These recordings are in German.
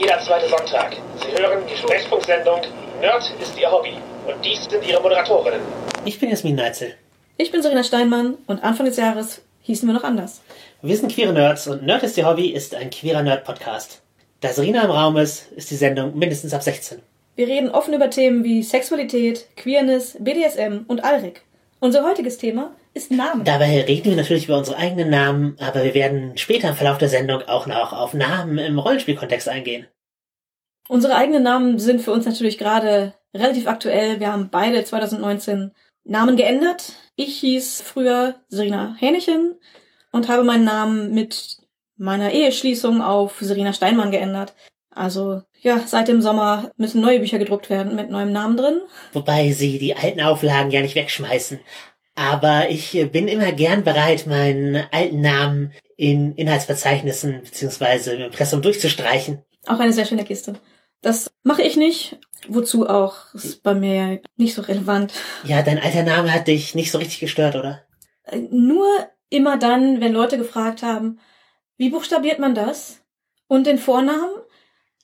jeder zweite Sonntag. Sie hören die Sprechfunksendung Nerd ist Ihr Hobby. Und dies sind Ihre Moderatorinnen. Ich bin Jasmin Neitzel. Ich bin Serena Steinmann und Anfang des Jahres hießen wir noch anders. Wir sind queere Nerds und Nerd ist Ihr Hobby ist ein queerer Nerd-Podcast. Da Serena im Raum ist, ist die Sendung mindestens ab 16. Wir reden offen über Themen wie Sexualität, Queerness, BDSM und Alrik. Unser heutiges Thema ist Namen. Dabei reden wir natürlich über unsere eigenen Namen, aber wir werden später im Verlauf der Sendung auch noch auf Namen im Rollenspielkontext eingehen. Unsere eigenen Namen sind für uns natürlich gerade relativ aktuell. Wir haben beide 2019 Namen geändert. Ich hieß früher Serena Hähnchen und habe meinen Namen mit meiner Eheschließung auf Serena Steinmann geändert. Also ja, seit dem Sommer müssen neue Bücher gedruckt werden mit neuem Namen drin. Wobei sie die alten Auflagen ja nicht wegschmeißen. Aber ich bin immer gern bereit, meinen alten Namen in Inhaltsverzeichnissen beziehungsweise im Impressum durchzustreichen. Auch eine sehr schöne Kiste. Das mache ich nicht. Wozu auch? Ist bei mir nicht so relevant. Ja, dein alter Name hat dich nicht so richtig gestört, oder? Äh, Nur immer dann, wenn Leute gefragt haben, wie buchstabiert man das? Und den Vornamen?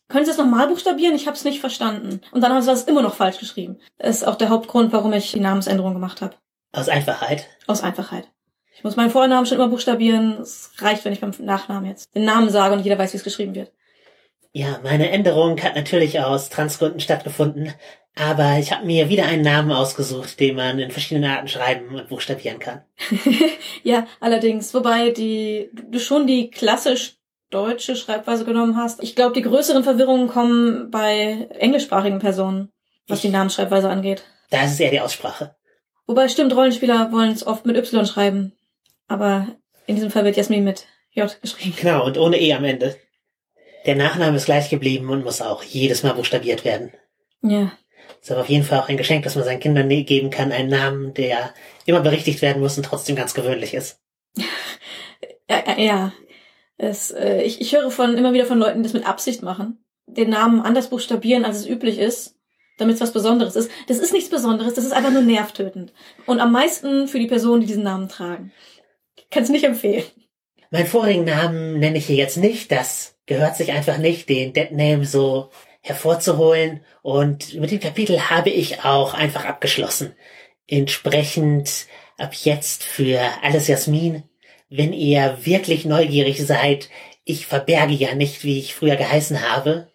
Können Sie es nochmal buchstabieren? Ich habe es nicht verstanden. Und dann haben sie das immer noch falsch geschrieben. Das ist auch der Hauptgrund, warum ich die Namensänderung gemacht habe. Aus Einfachheit. Aus Einfachheit. Ich muss meinen Vornamen schon immer buchstabieren. Es reicht, wenn ich beim Nachnamen jetzt den Namen sage und jeder weiß, wie es geschrieben wird. Ja, meine Änderung hat natürlich aus Transgründen stattgefunden, aber ich habe mir wieder einen Namen ausgesucht, den man in verschiedenen Arten schreiben und buchstabieren kann. ja, allerdings, wobei die du schon die klassisch deutsche Schreibweise genommen hast. Ich glaube, die größeren Verwirrungen kommen bei englischsprachigen Personen, was die Namensschreibweise angeht. Da ist es eher die Aussprache. Wobei stimmt, Rollenspieler wollen es oft mit Y schreiben. Aber in diesem Fall wird Jasmin mit J geschrieben. Genau, und ohne E am Ende. Der Nachname ist gleich geblieben und muss auch jedes Mal buchstabiert werden. Ja. Ist aber auf jeden Fall auch ein Geschenk, das man seinen Kindern ne- geben kann, einen Namen, der immer berichtigt werden muss und trotzdem ganz gewöhnlich ist. Ja, ja, ja. Es, äh, ich, ich höre von immer wieder von Leuten, die das mit Absicht machen. Den Namen anders buchstabieren, als es üblich ist, damit es was Besonderes ist. Das ist nichts Besonderes, das ist einfach nur nervtötend. Und am meisten für die Personen, die diesen Namen tragen. Kann es nicht empfehlen. Meinen vorigen Namen nenne ich hier jetzt nicht, das gehört sich einfach nicht, den Dead Name so hervorzuholen. Und mit dem Kapitel habe ich auch einfach abgeschlossen. Entsprechend ab jetzt für alles Jasmin, wenn ihr wirklich neugierig seid, ich verberge ja nicht, wie ich früher geheißen habe.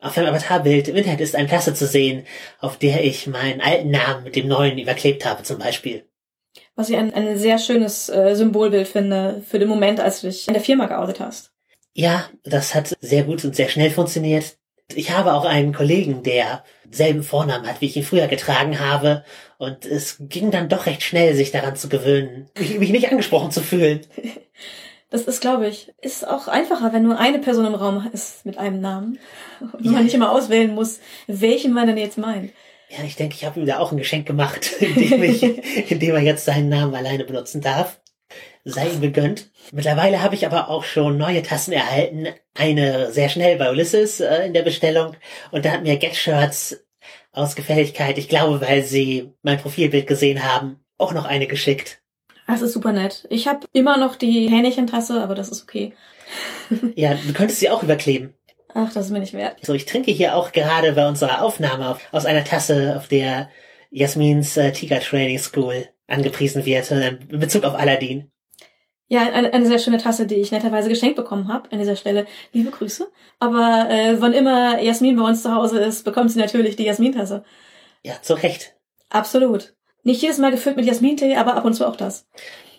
Auf einem Avatarbild im Internet ist eine Klasse zu sehen, auf der ich meinen alten Namen mit dem neuen überklebt habe zum Beispiel. Was ich ein, ein sehr schönes äh, Symbolbild finde für den Moment, als du dich in der Firma geoutet hast. Ja, das hat sehr gut und sehr schnell funktioniert. Ich habe auch einen Kollegen, der selben Vornamen hat, wie ich ihn früher getragen habe. Und es ging dann doch recht schnell, sich daran zu gewöhnen, mich, mich nicht angesprochen zu fühlen. Das ist, glaube ich, ist auch einfacher, wenn nur eine Person im Raum ist mit einem Namen. Und Ja. man nicht immer auswählen muss, welchen man denn jetzt meint. Ja, ich denke, ich habe ihm da auch ein Geschenk gemacht, indem, ich, indem er jetzt seinen Namen alleine benutzen darf. Sei ihm gegönnt. Mittlerweile habe ich aber auch schon neue Tassen erhalten. Eine sehr schnell bei Ulysses äh, in der Bestellung. Und da hat mir Get Shirts aus Gefälligkeit, ich glaube, weil sie mein Profilbild gesehen haben, auch noch eine geschickt. Das ist super nett. Ich habe immer noch die Hähnchentasse, aber das ist okay. Ja, du könntest sie auch überkleben. Ach, das ist mir nicht wert. So, ich trinke hier auch gerade bei unserer Aufnahme auf, aus einer Tasse, auf der Jasmins äh, Tiger Training School angepriesen wird, äh, in Bezug auf Aladdin. Ja, eine, eine sehr schöne Tasse, die ich netterweise geschenkt bekommen habe. An dieser Stelle liebe Grüße. Aber äh, wann immer Jasmin bei uns zu Hause ist, bekommt sie natürlich die Jasmin-Tasse. Ja, zu Recht. Absolut. Nicht jedes Mal gefüllt mit Jasmintee, aber ab und zu auch das.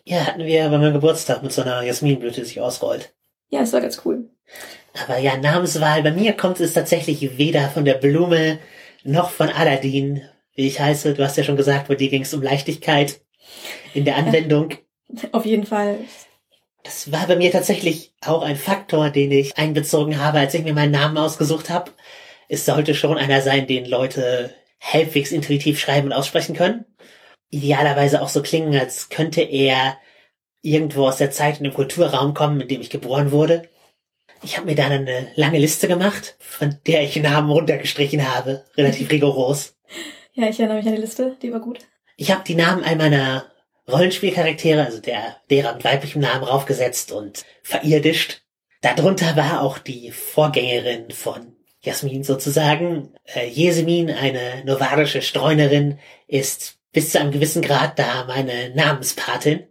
Ja, hatten wir bei meinem Geburtstag mit so einer Jasminblüte, die sich ausrollt. Ja, das war ganz cool. Aber ja, Namenswahl, bei mir kommt es tatsächlich weder von der Blume noch von Aladdin, wie ich heiße. Du hast ja schon gesagt, bei dir ging es um Leichtigkeit in der Anwendung. Auf jeden Fall. Das war bei mir tatsächlich auch ein Faktor, den ich einbezogen habe, als ich mir meinen Namen ausgesucht habe. Es sollte schon einer sein, den Leute halbwegs intuitiv schreiben und aussprechen können. Idealerweise auch so klingen, als könnte er irgendwo aus der Zeit in dem Kulturraum kommen, in dem ich geboren wurde. Ich habe mir dann eine lange Liste gemacht, von der ich Namen runtergestrichen habe, relativ rigoros. Ja, ich erinnere mich an die Liste, die war gut. Ich habe die Namen all meiner Rollenspielcharaktere, also der derer mit weiblichem Namen raufgesetzt und verirdischt. Darunter war auch die Vorgängerin von Jasmin sozusagen. Äh, Jesemin, eine novarische Streunerin, ist bis zu einem gewissen Grad da meine Namenspatin.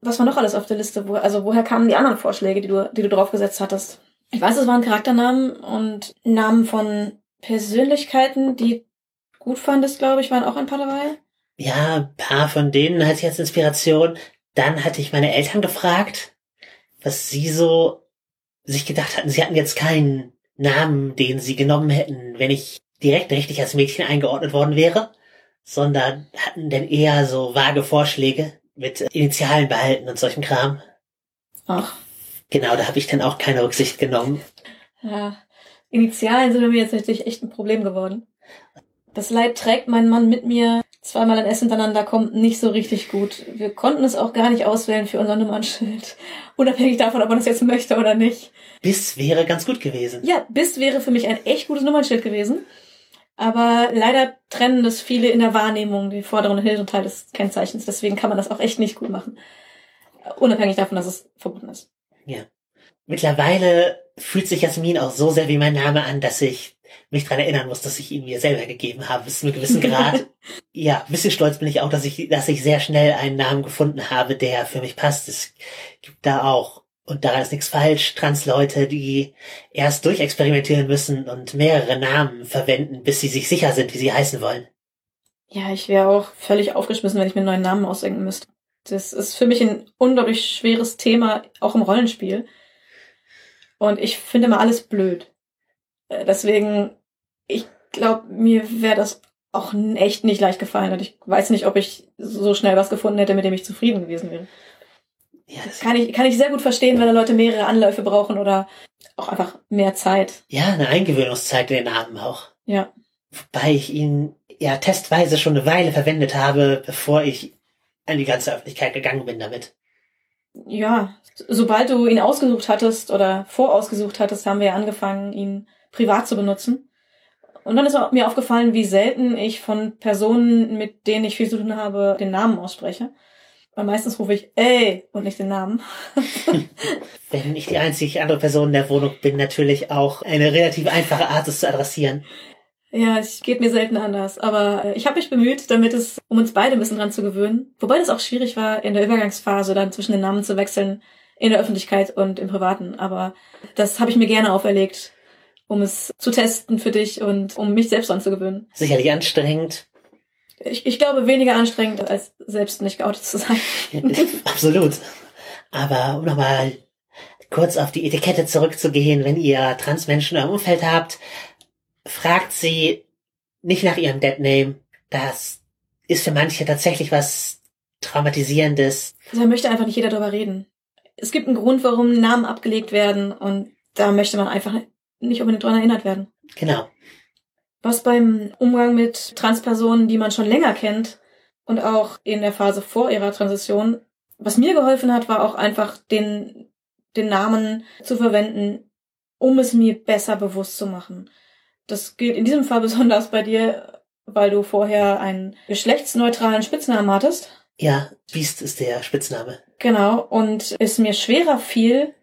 Was war noch alles auf der Liste? Wo, also woher kamen die anderen Vorschläge, die du, die du draufgesetzt hattest? Ich weiß, es waren Charakternamen und Namen von Persönlichkeiten, die gut fandest, glaube ich, waren auch ein paar dabei. Ja, ein paar von denen hatte ich als Inspiration. Dann hatte ich meine Eltern gefragt, was sie so sich gedacht hatten. Sie hatten jetzt keinen Namen, den sie genommen hätten, wenn ich direkt richtig als Mädchen eingeordnet worden wäre, sondern hatten denn eher so vage Vorschläge mit Initialen behalten und solchem Kram. Ach. Genau, da habe ich dann auch keine Rücksicht genommen. Ja, Initialen sind bei mir jetzt natürlich echt ein Problem geworden. Das Leid trägt mein Mann mit mir. Zweimal ein S hintereinander kommt nicht so richtig gut. Wir konnten es auch gar nicht auswählen für unser Nummernschild. Unabhängig davon, ob man das jetzt möchte oder nicht. Bis wäre ganz gut gewesen. Ja, bis wäre für mich ein echt gutes Nummernschild gewesen. Aber leider trennen das viele in der Wahrnehmung, die vorderen und hinteren Teil des Kennzeichens. Deswegen kann man das auch echt nicht gut machen. Unabhängig davon, dass es verboten ist. Ja. Mittlerweile fühlt sich Jasmin auch so sehr wie mein Name an, dass ich mich dran erinnern muss, dass ich ihn mir selber gegeben habe, bis zu einem gewissen Grad. ja, ein bisschen stolz bin ich auch, dass ich, dass ich sehr schnell einen Namen gefunden habe, der für mich passt. Es gibt da auch, und daran ist nichts falsch, Transleute, die erst durchexperimentieren müssen und mehrere Namen verwenden, bis sie sich sicher sind, wie sie heißen wollen. Ja, ich wäre auch völlig aufgeschmissen, wenn ich mir einen neuen Namen ausdenken müsste. Das ist für mich ein unglaublich schweres Thema, auch im Rollenspiel. Und ich finde immer alles blöd. Äh, deswegen, ich glaube, mir wäre das auch echt nicht leicht gefallen. Und ich weiß nicht, ob ich so schnell was gefunden hätte, mit dem ich zufrieden gewesen wäre. Ja, das kann ich, kann ich sehr gut verstehen, wenn da Leute mehrere Anläufe brauchen oder auch einfach mehr Zeit. Ja, eine Eingewöhnungszeit in den Namen auch. Ja. Wobei ich ihn ja testweise schon eine Weile verwendet habe, bevor ich an die ganze Öffentlichkeit gegangen bin damit. Ja, sobald du ihn ausgesucht hattest oder vorausgesucht hattest, haben wir ja angefangen, ihn privat zu benutzen. Und dann ist mir aufgefallen, wie selten ich von Personen, mit denen ich viel zu tun habe, den Namen ausspreche. Weil meistens rufe ich ey und nicht den Namen. Wenn ich die einzige andere Person in der Wohnung bin, natürlich auch eine relativ einfache Art, es zu adressieren. Ja, es geht mir selten anders. Aber äh, ich habe mich bemüht, damit es, um uns beide ein bisschen dran zu gewöhnen. Wobei das auch schwierig war, in der Übergangsphase dann zwischen den Namen zu wechseln, in der Öffentlichkeit und im Privaten. Aber das habe ich mir gerne auferlegt, um es zu testen für dich und um mich selbst anzugewöhnen. Sicherlich anstrengend. Ich, ich glaube, weniger anstrengend, als selbst nicht geoutet zu sein. Absolut. Aber um nochmal kurz auf die Etikette zurückzugehen, wenn ihr Transmenschen im Umfeld habt, fragt sie nicht nach ihrem Deadname. Das ist für manche tatsächlich was Traumatisierendes. Da möchte einfach nicht jeder drüber reden. Es gibt einen Grund, warum Namen abgelegt werden und da möchte man einfach nicht unbedingt dran erinnert werden. Genau. Was beim Umgang mit Transpersonen, die man schon länger kennt und auch in der Phase vor ihrer Transition, was mir geholfen hat, war auch einfach den, den Namen zu verwenden, um es mir besser bewusst zu machen. Das gilt in diesem Fall besonders bei dir, weil du vorher einen geschlechtsneutralen Spitznamen hattest. Ja, Beast ist der Spitzname. Genau, und es mir schwerer fiel,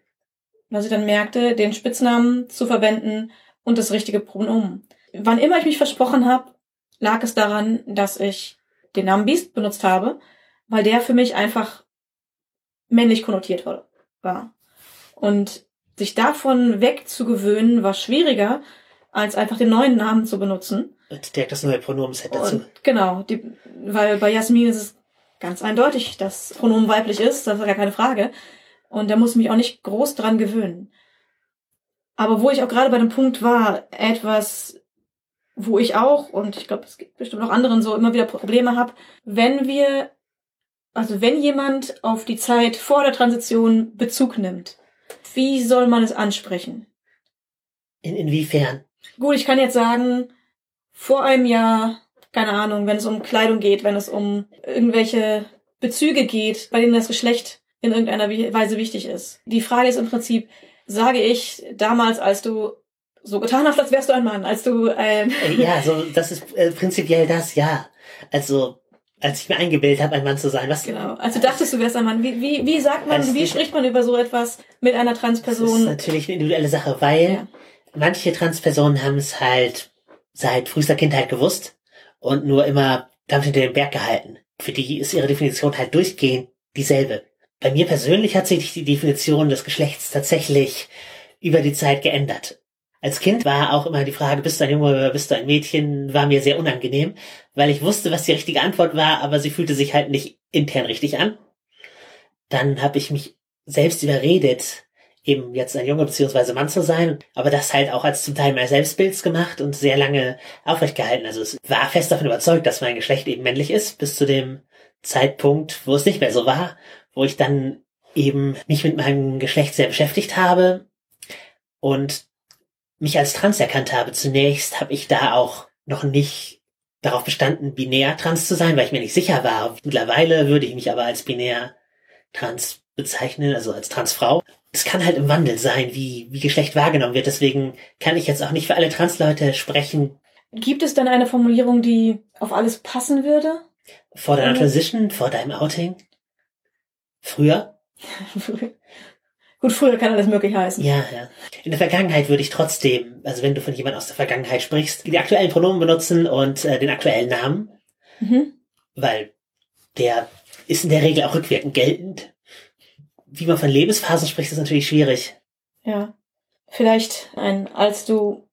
was ich dann merkte, den Spitznamen zu verwenden und das richtige Pronomen. Wann immer ich mich versprochen habe, lag es daran, dass ich den Namen Beast benutzt habe, weil der für mich einfach männlich konnotiert war. Und sich davon wegzugewöhnen, war schwieriger, als einfach den neuen Namen zu benutzen. Und direkt das neue Pronomenset dazu. Und genau, die, weil bei Jasmin ist es ganz eindeutig, dass Pronomen weiblich ist, das ist gar keine Frage. Und da muss ich mich auch nicht groß dran gewöhnen. Aber wo ich auch gerade bei dem Punkt war, etwas, wo ich auch, und ich glaube, es gibt bestimmt auch anderen so immer wieder Probleme habe, wenn wir, also wenn jemand auf die Zeit vor der Transition Bezug nimmt, wie soll man es ansprechen? In, inwiefern? Gut, ich kann jetzt sagen, vor einem Jahr, keine Ahnung, wenn es um Kleidung geht, wenn es um irgendwelche Bezüge geht, bei denen das Geschlecht in irgendeiner Weise wichtig ist. Die Frage ist im Prinzip, sage ich damals, als du so getan hast, als wärst du ein Mann, als du ein... ja, so, das ist äh, prinzipiell das, ja. Also, als ich mir eingebildet habe, ein Mann zu sein. Was Genau. Also dachtest du wärst ein Mann. Wie, wie, wie sagt man, Also wie spricht man über so etwas mit einer Das ist Transperson? natürlich eine individuelle Sache, weil Ja. manche Transpersonen haben es halt seit frühester Kindheit gewusst und nur immer damit hinter den Berg gehalten. Für die ist ihre Definition halt durchgehend dieselbe. Bei mir persönlich hat sich die Definition des Geschlechts tatsächlich über die Zeit geändert. Als Kind war auch immer die Frage, bist du ein Junge oder bist du ein Mädchen, war mir sehr unangenehm, weil ich wusste, was die richtige Antwort war, aber sie fühlte sich halt nicht intern richtig an. Dann habe ich mich selbst überredet, eben jetzt ein Junge beziehungsweise Mann zu sein, aber das halt auch als zum Teil meines Selbstbilds gemacht und sehr lange aufrecht gehalten. Also es war fest davon überzeugt, dass mein Geschlecht eben männlich ist, bis zu dem Zeitpunkt, wo es nicht mehr so war, wo ich dann eben mich mit meinem Geschlecht sehr beschäftigt habe und mich als trans erkannt habe. Zunächst habe ich da auch noch nicht darauf bestanden, binär trans zu sein, weil ich mir nicht sicher war. Mittlerweile würde ich mich aber als binär trans bezeichnen, also als Transfrau. Es kann halt im Wandel sein, wie, wie Geschlecht wahrgenommen wird. Deswegen kann ich jetzt auch nicht für alle Transleute sprechen. Gibt es denn eine Formulierung, die auf alles passen würde? Vor deiner. Transition, vor deinem Outing. Früher? Gut, früher kann alles möglich heißen. Ja, ja. In der Vergangenheit würde ich trotzdem, also wenn du von jemand aus der Vergangenheit sprichst, die aktuellen Pronomen benutzen und äh, den aktuellen Namen, Mhm. weil der ist in der Regel auch rückwirkend geltend. Wie man von Lebensphasen spricht, ist natürlich schwierig. Ja. Vielleicht ein, als du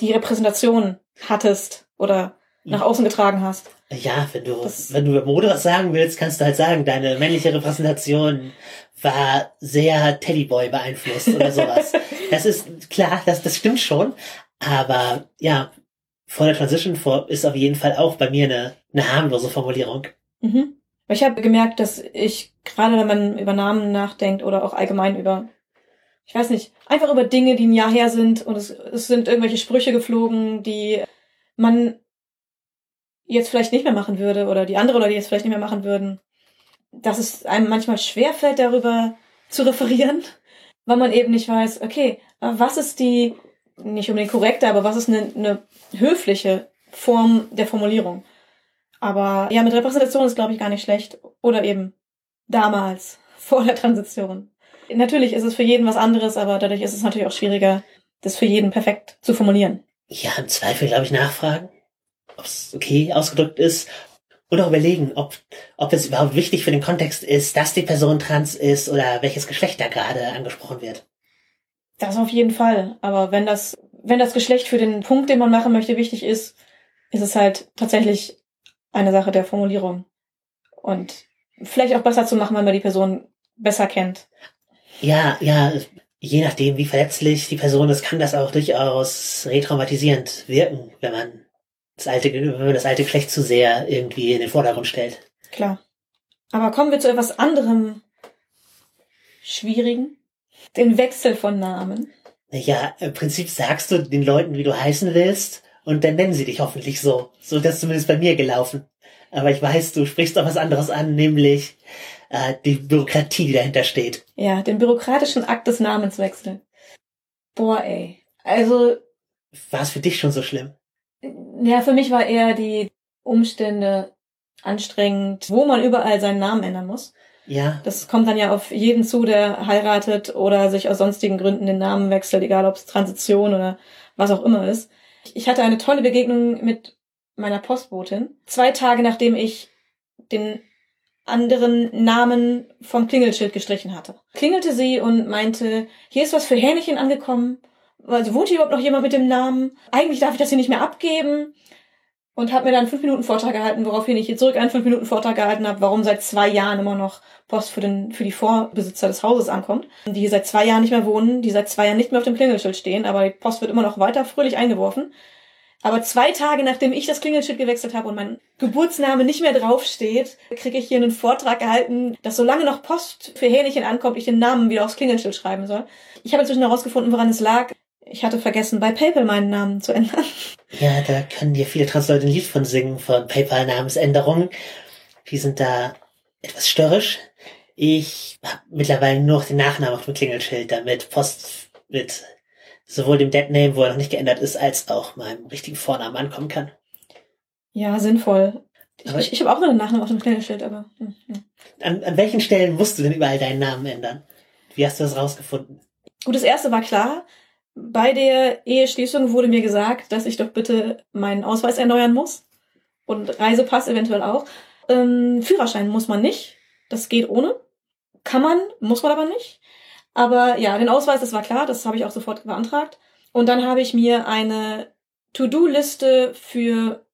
die Repräsentation hattest oder nach außen getragen hast. Ja, wenn du, Das- wenn du über Mode was sagen willst, kannst du halt sagen, deine männliche Repräsentation war sehr Teddyboy beeinflusst oder sowas. das ist klar, das, das stimmt schon. Aber ja, vor der Transition vor ist auf jeden Fall auch bei mir eine, eine harmlose Formulierung. Mhm. Ich habe gemerkt, dass ich, gerade wenn man über Namen nachdenkt oder auch allgemein über, ich weiß nicht, einfach über Dinge, die ein Jahr her sind und es, es sind irgendwelche Sprüche geflogen, die man jetzt vielleicht nicht mehr machen würde oder die andere Leute jetzt vielleicht nicht mehr machen würden, dass es einem manchmal schwerfällt, darüber zu referieren, weil man eben nicht weiß, okay, was ist die, nicht unbedingt korrekte, aber was ist eine, eine höfliche Form der Formulierung? Aber ja, mit Repräsentation ist, glaube ich, gar nicht schlecht. Oder eben damals, vor der Transition. Natürlich ist es für jeden was anderes, aber dadurch ist es natürlich auch schwieriger, das für jeden perfekt zu formulieren. Ja, im Zweifel, glaube ich, nachfragen, okay ausgedrückt ist. Und auch überlegen, ob, ob es überhaupt wichtig für den Kontext ist, dass die Person trans ist oder welches Geschlecht da gerade angesprochen wird. Das auf jeden Fall. Aber wenn das, wenn das Geschlecht für den Punkt, den man machen möchte, wichtig ist, ist es halt tatsächlich eine Sache der Formulierung. Und vielleicht auch besser zu machen, wenn man die Person besser kennt. Ja, ja, je nachdem, wie verletzlich die Person ist, kann das auch durchaus retraumatisierend wirken, wenn man das alte, wenn man das alte Geschlecht zu sehr irgendwie in den Vordergrund stellt. Klar. Aber kommen wir zu etwas anderem Schwierigen. Den Wechsel von Namen. Ja, im Prinzip sagst du den Leuten, wie du heißen willst, und dann nennen sie dich hoffentlich so. So ist das zumindest bei mir gelaufen. Aber ich weiß, du sprichst doch was anderes an, nämlich äh, die Bürokratie, die dahinter steht. Ja, den bürokratischen Akt des Namenswechsels. Boah, ey. Also, War es für dich schon so schlimm? Ja, für mich war eher die Umstände anstrengend, wo man überall seinen Namen ändern muss. Ja, Das kommt dann ja auf jeden zu, der heiratet oder sich aus sonstigen Gründen den Namen wechselt, egal ob es Transition oder was auch immer ist. Ich hatte eine tolle Begegnung mit meiner Postbotin. Zwei Tage nachdem ich den anderen Namen vom Klingelschild gestrichen hatte. Klingelte sie und meinte, hier ist was für Hähnchen angekommen. Also wohnt hier überhaupt noch jemand mit dem Namen? Eigentlich darf ich das hier nicht mehr abgeben. Und hat mir dann fünf Minuten Vortrag gehalten, woraufhin ich hier zurück einen fünf Minuten Vortrag gehalten habe, warum seit zwei Jahren immer noch Post für, den, für die Vorbesitzer des Hauses ankommt, die hier seit zwei Jahren nicht mehr wohnen, die seit zwei Jahren nicht mehr auf dem Klingelschild stehen, aber die Post wird immer noch weiter fröhlich eingeworfen. Aber zwei Tage nachdem ich das Klingelschild gewechselt habe und mein Geburtsname nicht mehr draufsteht, kriege ich hier einen Vortrag gehalten, dass solange noch Post für Hähnchen ankommt, ich den Namen wieder aufs Klingelschild schreiben soll. Ich habe inzwischen herausgefunden, woran es lag. Ich hatte vergessen, bei PayPal meinen Namen zu ändern. ja, da können dir viele Transleute ein Lied von singen, von PayPal-Namensänderungen. Die sind da etwas störrisch. Ich habe mittlerweile nur noch den Nachnamen auf dem Klingelschild, damit Post mit sowohl dem Deadname, wo er noch nicht geändert ist, als auch meinem richtigen Vornamen ankommen kann. Ja, sinnvoll. Ich, ich, ich habe auch noch einen Nachnamen auf dem Klingelnschild, aber. Hm, hm. An, an welchen Stellen musst du denn überall deinen Namen ändern? Wie hast du das rausgefunden? Gut, das erste war klar. Bei der Eheschließung wurde mir gesagt, dass ich doch bitte meinen Ausweis erneuern muss. Und Reisepass eventuell auch. Ähm, Führerschein muss man nicht. Das geht ohne. Kann man, muss man aber nicht. Aber ja, den Ausweis, das war klar, das habe ich auch sofort beantragt. Und dann habe ich mir eine To-Do-Liste für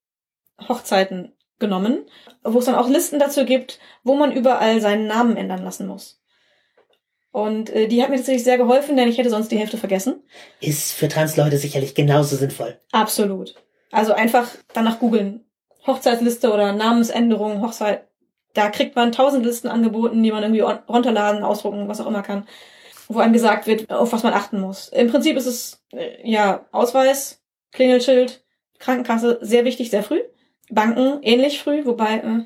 Hochzeiten genommen, wo es dann auch Listen dazu gibt, wo man überall seinen Namen ändern lassen muss. Und äh, die hat mir tatsächlich sehr geholfen, denn ich hätte sonst die Hälfte vergessen. Ist für Transleute sicherlich genauso sinnvoll. Absolut. Also einfach danach googeln. Hochzeitsliste oder Namensänderung, Hochzeit. Da kriegt man tausend Listen angeboten, die man irgendwie runterladen, ausdrucken, was auch immer kann. Wo einem gesagt wird, auf was man achten muss. Im Prinzip ist es, äh, ja, Ausweis, Klingelschild, Krankenkasse, sehr wichtig, sehr früh. Banken, ähnlich früh, wobei, äh,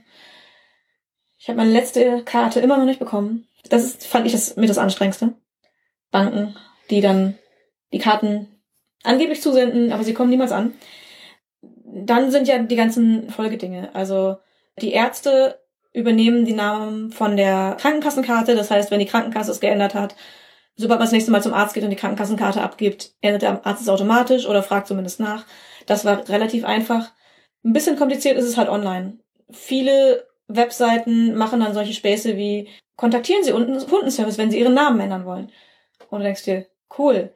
ich habe meine letzte Karte immer noch nicht bekommen. Das ist, fand ich das mit das Anstrengendste. Banken, die dann die Karten angeblich zusenden, aber sie kommen niemals an. Dann sind ja die ganzen Folgedinge. Also die Ärzte übernehmen die Namen von der Krankenkassenkarte. Das heißt, wenn die Krankenkasse es geändert hat, sobald man das nächste Mal zum Arzt geht und die Krankenkassenkarte abgibt, ändert der Arzt es automatisch oder fragt zumindest nach. Das war relativ einfach. Ein bisschen kompliziert ist es halt online. Viele Webseiten machen dann solche Späße wie, kontaktieren Sie unten Kundenservice, wenn Sie Ihren Namen ändern wollen. Und du denkst dir, cool,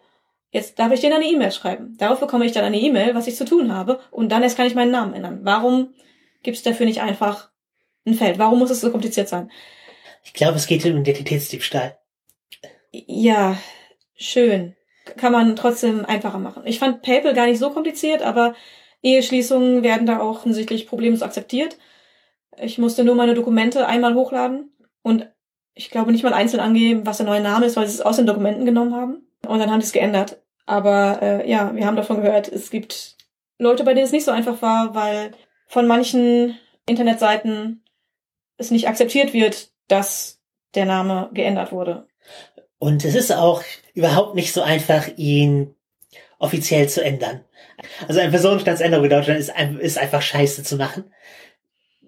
jetzt darf ich denen eine E-Mail schreiben. Darauf bekomme ich dann eine E-Mail, was ich zu tun habe, und dann erst kann ich meinen Namen ändern. Warum gibt es dafür nicht einfach ein Feld? Warum muss es so kompliziert sein? Ich glaube, es geht um Identitätsdiebstahl. Ja, schön. Kann man trotzdem einfacher machen. Ich fand PayPal gar nicht so kompliziert, aber Eheschließungen werden da auch hinsichtlich problemlos akzeptiert. Ich musste nur meine Dokumente einmal hochladen und ich glaube nicht mal einzeln angeben, was der neue Name ist, weil sie es aus den Dokumenten genommen haben. Und dann haben sie es geändert. Aber äh, ja, wir haben davon gehört, es gibt Leute, bei denen es nicht so einfach war, weil von manchen Internetseiten es nicht akzeptiert wird, dass der Name geändert wurde. Und es ist auch überhaupt nicht so einfach, ihn offiziell zu ändern. Also eine Personenstandsänderung in Deutschland ist, ist einfach scheiße zu machen.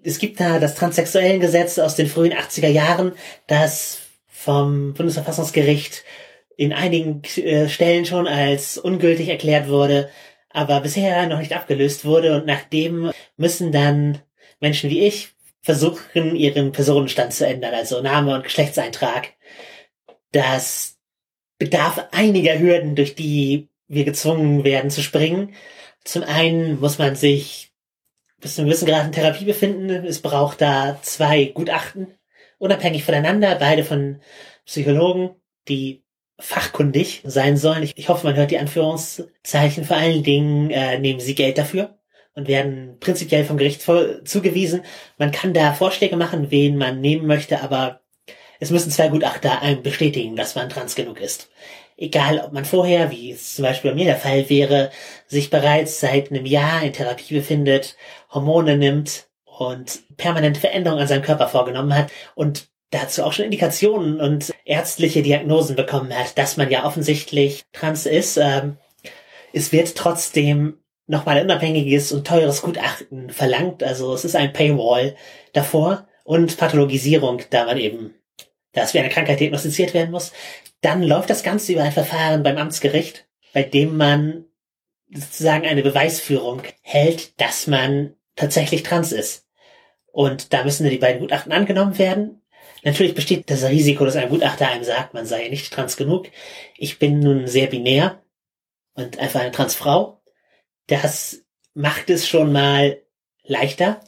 Es gibt da das transsexuellen Gesetz aus den frühen 80er Jahren, das vom Bundesverfassungsgericht in einigen äh, Stellen schon als ungültig erklärt wurde, aber bisher noch nicht abgelöst wurde und nachdem müssen dann Menschen wie ich versuchen, ihren Personenstand zu ändern, also Name und Geschlechtseintrag. Das bedarf einiger Hürden, durch die wir gezwungen werden zu springen. Zum einen muss man sich einem gewissen Grad in Therapie befinden. Es braucht da zwei Gutachten, unabhängig voneinander, beide von Psychologen, die fachkundig sein sollen. Ich, ich hoffe, man hört die Anführungszeichen. Vor allen Dingen äh, nehmen sie Geld dafür und werden prinzipiell vom Gericht zugewiesen. Man kann da Vorschläge machen, wen man nehmen möchte, aber es müssen zwei Gutachter einem bestätigen, dass man trans genug ist egal ob man vorher, wie es zum Beispiel bei mir der Fall wäre, sich bereits seit einem Jahr in Therapie befindet, Hormone nimmt und permanente Veränderungen an seinem Körper vorgenommen hat und dazu auch schon Indikationen und ärztliche Diagnosen bekommen hat, dass man ja offensichtlich trans ist. Ähm, es wird trotzdem nochmal ein unabhängiges und teures Gutachten verlangt. Also es ist ein Paywall davor und Pathologisierung, da man eben, dass wie eine Krankheit diagnostiziert werden muss. Dann läuft das Ganze über ein Verfahren beim Amtsgericht, bei dem man sozusagen eine Beweisführung hält, dass man tatsächlich trans ist. Und da müssen die beiden Gutachten angenommen werden. Natürlich besteht das Risiko, dass ein Gutachter einem sagt, man sei nicht trans genug. Ich bin nun sehr binär und einfach eine Transfrau. Das macht es schon mal leichter.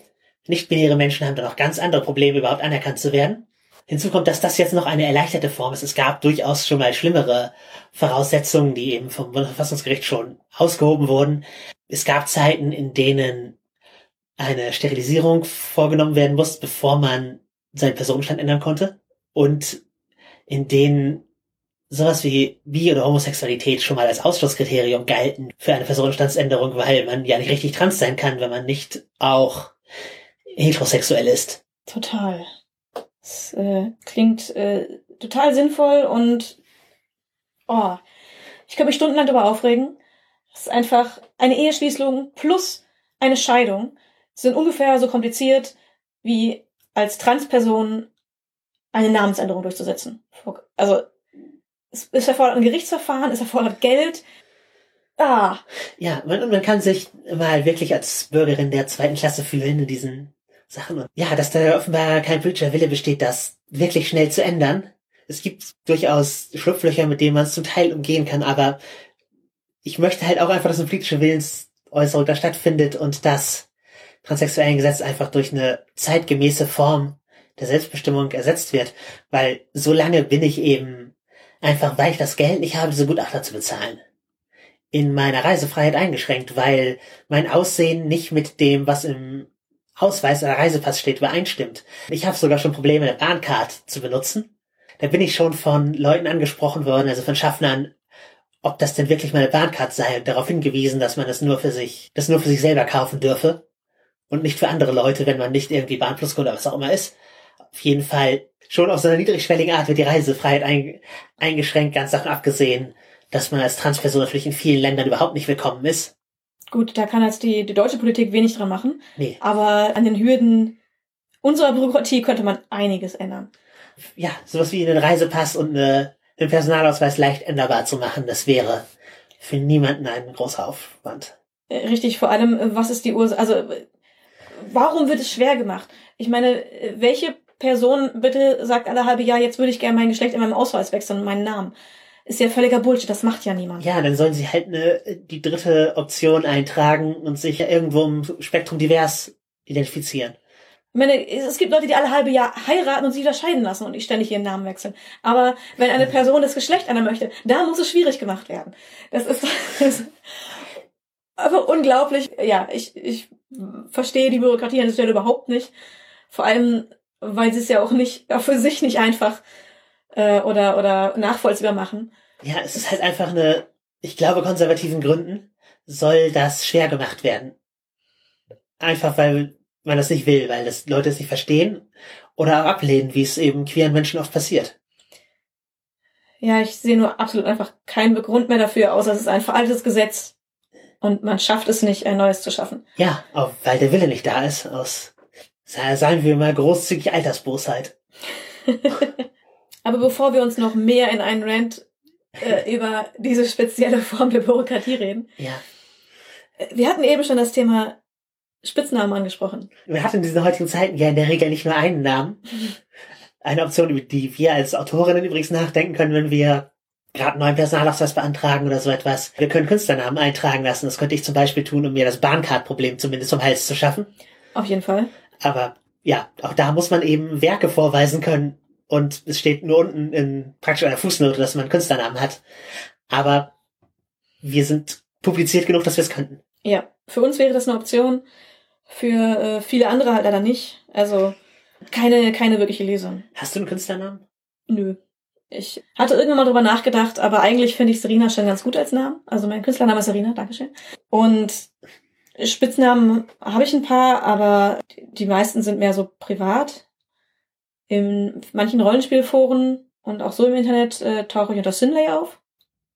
Nicht-binäre Menschen haben dann auch ganz andere Probleme, überhaupt anerkannt zu werden. Hinzu kommt, dass das jetzt noch eine erleichterte Form ist. Es gab durchaus schon mal schlimmere Voraussetzungen, die eben vom Bundesverfassungsgericht schon ausgehoben wurden. Es gab Zeiten, in denen eine Sterilisierung vorgenommen werden musste, bevor man seinen Personenstand ändern konnte. Und in denen sowas wie Bi- oder Homosexualität schon mal als Ausschlusskriterium galten für eine Personenstandsänderung, weil man ja nicht richtig trans sein kann, wenn man nicht auch heterosexuell ist. Total. Das äh, klingt äh, total sinnvoll und oh, ich könnte mich stundenlang darüber aufregen. Das ist einfach eine Eheschließung plus eine Scheidung sind ungefähr so kompliziert wie als Transperson eine Namensänderung durchzusetzen. Also es, es erfordert ein Gerichtsverfahren, es erfordert Geld. Ah. Ja, man, man kann sich mal wirklich als Bürgerin der zweiten Klasse fühlen in diesen Sachen. Und ja, dass da offenbar kein politischer Wille besteht, das wirklich schnell zu ändern. Es gibt durchaus Schlupflöcher, mit denen man es zum Teil umgehen kann, aber ich möchte halt auch einfach, dass eine politische Willensäußerung da stattfindet und das transsexuellen Gesetz einfach durch eine zeitgemäße Form der Selbstbestimmung ersetzt wird, weil so lange bin ich eben einfach, weil ich das Geld nicht habe, diese Gutachter zu bezahlen. In meiner Reisefreiheit eingeschränkt, weil mein Aussehen nicht mit dem, was im Ausweis oder Reisepass steht, übereinstimmt. Ich habe sogar schon Probleme, eine Bahncard zu benutzen. Da bin ich schon von Leuten angesprochen worden, also von Schaffnern, ob das denn wirklich meine Bahncard sei und darauf hingewiesen, dass man das nur für sich, das nur für sich selber kaufen dürfe und nicht für andere Leute, wenn man nicht irgendwie Bahnpluskunde oder was auch immer ist. Auf jeden Fall schon auf so einer niedrigschwelligen Art wird die Reisefreiheit ein, eingeschränkt, ganz davon abgesehen, dass man als Transperson natürlich in vielen Ländern überhaupt nicht willkommen ist. Gut, da kann jetzt die, die deutsche Politik wenig dran machen. Nee. Aber an den Hürden unserer Bürokratie könnte man einiges ändern. Ja, sowas wie einen Reisepass und eine, einen Personalausweis leicht änderbar zu machen, das wäre für niemanden ein großer Aufwand. Äh, richtig, vor allem, äh, was ist die Ursache? Also, äh, warum wird es schwer gemacht? Ich meine, welche Person bitte sagt alle halbe Jahr, jetzt würde ich gerne mein Geschlecht in meinem Ausweis wechseln und meinen Namen? Ist ja völliger Bullshit, das macht ja niemand. Ja, dann sollen sie halt eine, die dritte Option eintragen und sich ja irgendwo im Spektrum divers identifizieren. Ich meine, es gibt Leute, die alle halbe Jahr heiraten und sich wieder scheiden lassen und nicht ständig ihren Namen wechseln. Aber wenn eine Person das Geschlecht ändern möchte, da muss es schwierig gemacht werden. Das ist, das ist aber unglaublich. Ja, ich, ich verstehe die Bürokratie an der Stelle überhaupt nicht. Vor allem, weil sie es ja auch nicht, auch für sich nicht einfach äh, oder, oder nachvollziehbar machen. Ja, es ist halt einfach eine, ich glaube, konservativen Gründen soll das schwer gemacht werden. Einfach weil man das nicht will, weil das Leute es nicht verstehen oder ablehnen, wie es eben queeren Menschen oft passiert. Ja, ich sehe nur absolut einfach keinen Begrund mehr dafür, außer es ist ein veraltetes Gesetz und man schafft es nicht, ein neues zu schaffen. Ja, auch weil der Wille nicht da ist, aus, sagen wir mal, großzügig Altersbosheit. Aber bevor wir uns noch mehr in einen Rant äh, über diese spezielle Form der Bürokratie reden. Ja. Äh, wir hatten eben schon das Thema Spitznamen angesprochen. Wir hatten in diesen heutigen Zeiten ja in der Regel nicht nur einen Namen. Eine Option, über die wir als Autorinnen übrigens nachdenken können, wenn wir gerade einen neuen Personalausweis beantragen oder so etwas. Wir können Künstlernamen eintragen lassen. Das könnte ich zum Beispiel tun, um mir das Bahncard-Problem zumindest vom Hals zu schaffen. Auf jeden Fall. Aber ja, auch da muss man eben Werke vorweisen können, und es steht nur unten in praktisch einer Fußnote, dass man einen Künstlernamen hat. Aber wir sind publiziert genug, dass wir es könnten. Ja, für uns wäre das eine Option, für äh, viele andere halt leider nicht. Also keine, keine wirkliche Lesung. Hast du einen Künstlernamen? Nö. Ich hatte irgendwann mal drüber nachgedacht, aber eigentlich finde ich Serena schon ganz gut als Namen. Also mein Künstlername ist Serena, Dankeschön. Und Spitznamen habe ich ein paar, aber die meisten sind mehr so privat. In manchen Rollenspielforen und auch so im Internet äh, tauche ich unter Sinlay auf.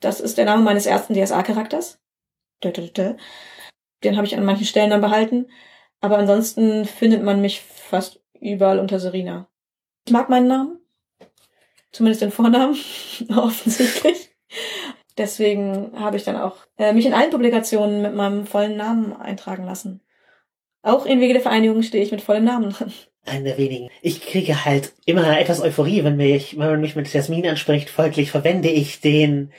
Das ist der Name meines ersten DSA-Charakters. Den habe ich an manchen Stellen dann behalten. Aber ansonsten findet man mich fast überall unter Serena. Ich mag meinen Namen. Zumindest den Vornamen. Offensichtlich. Deswegen habe ich dann auch äh, mich in allen Publikationen mit meinem vollen Namen eintragen lassen. Auch in Wege der Vereinigung stehe ich mit vollem Namen drin. Einer der wenigen. Ich kriege halt immer etwas Euphorie, wenn, mich, wenn man mich mit Jasmin anspricht. Folglich verwende ich den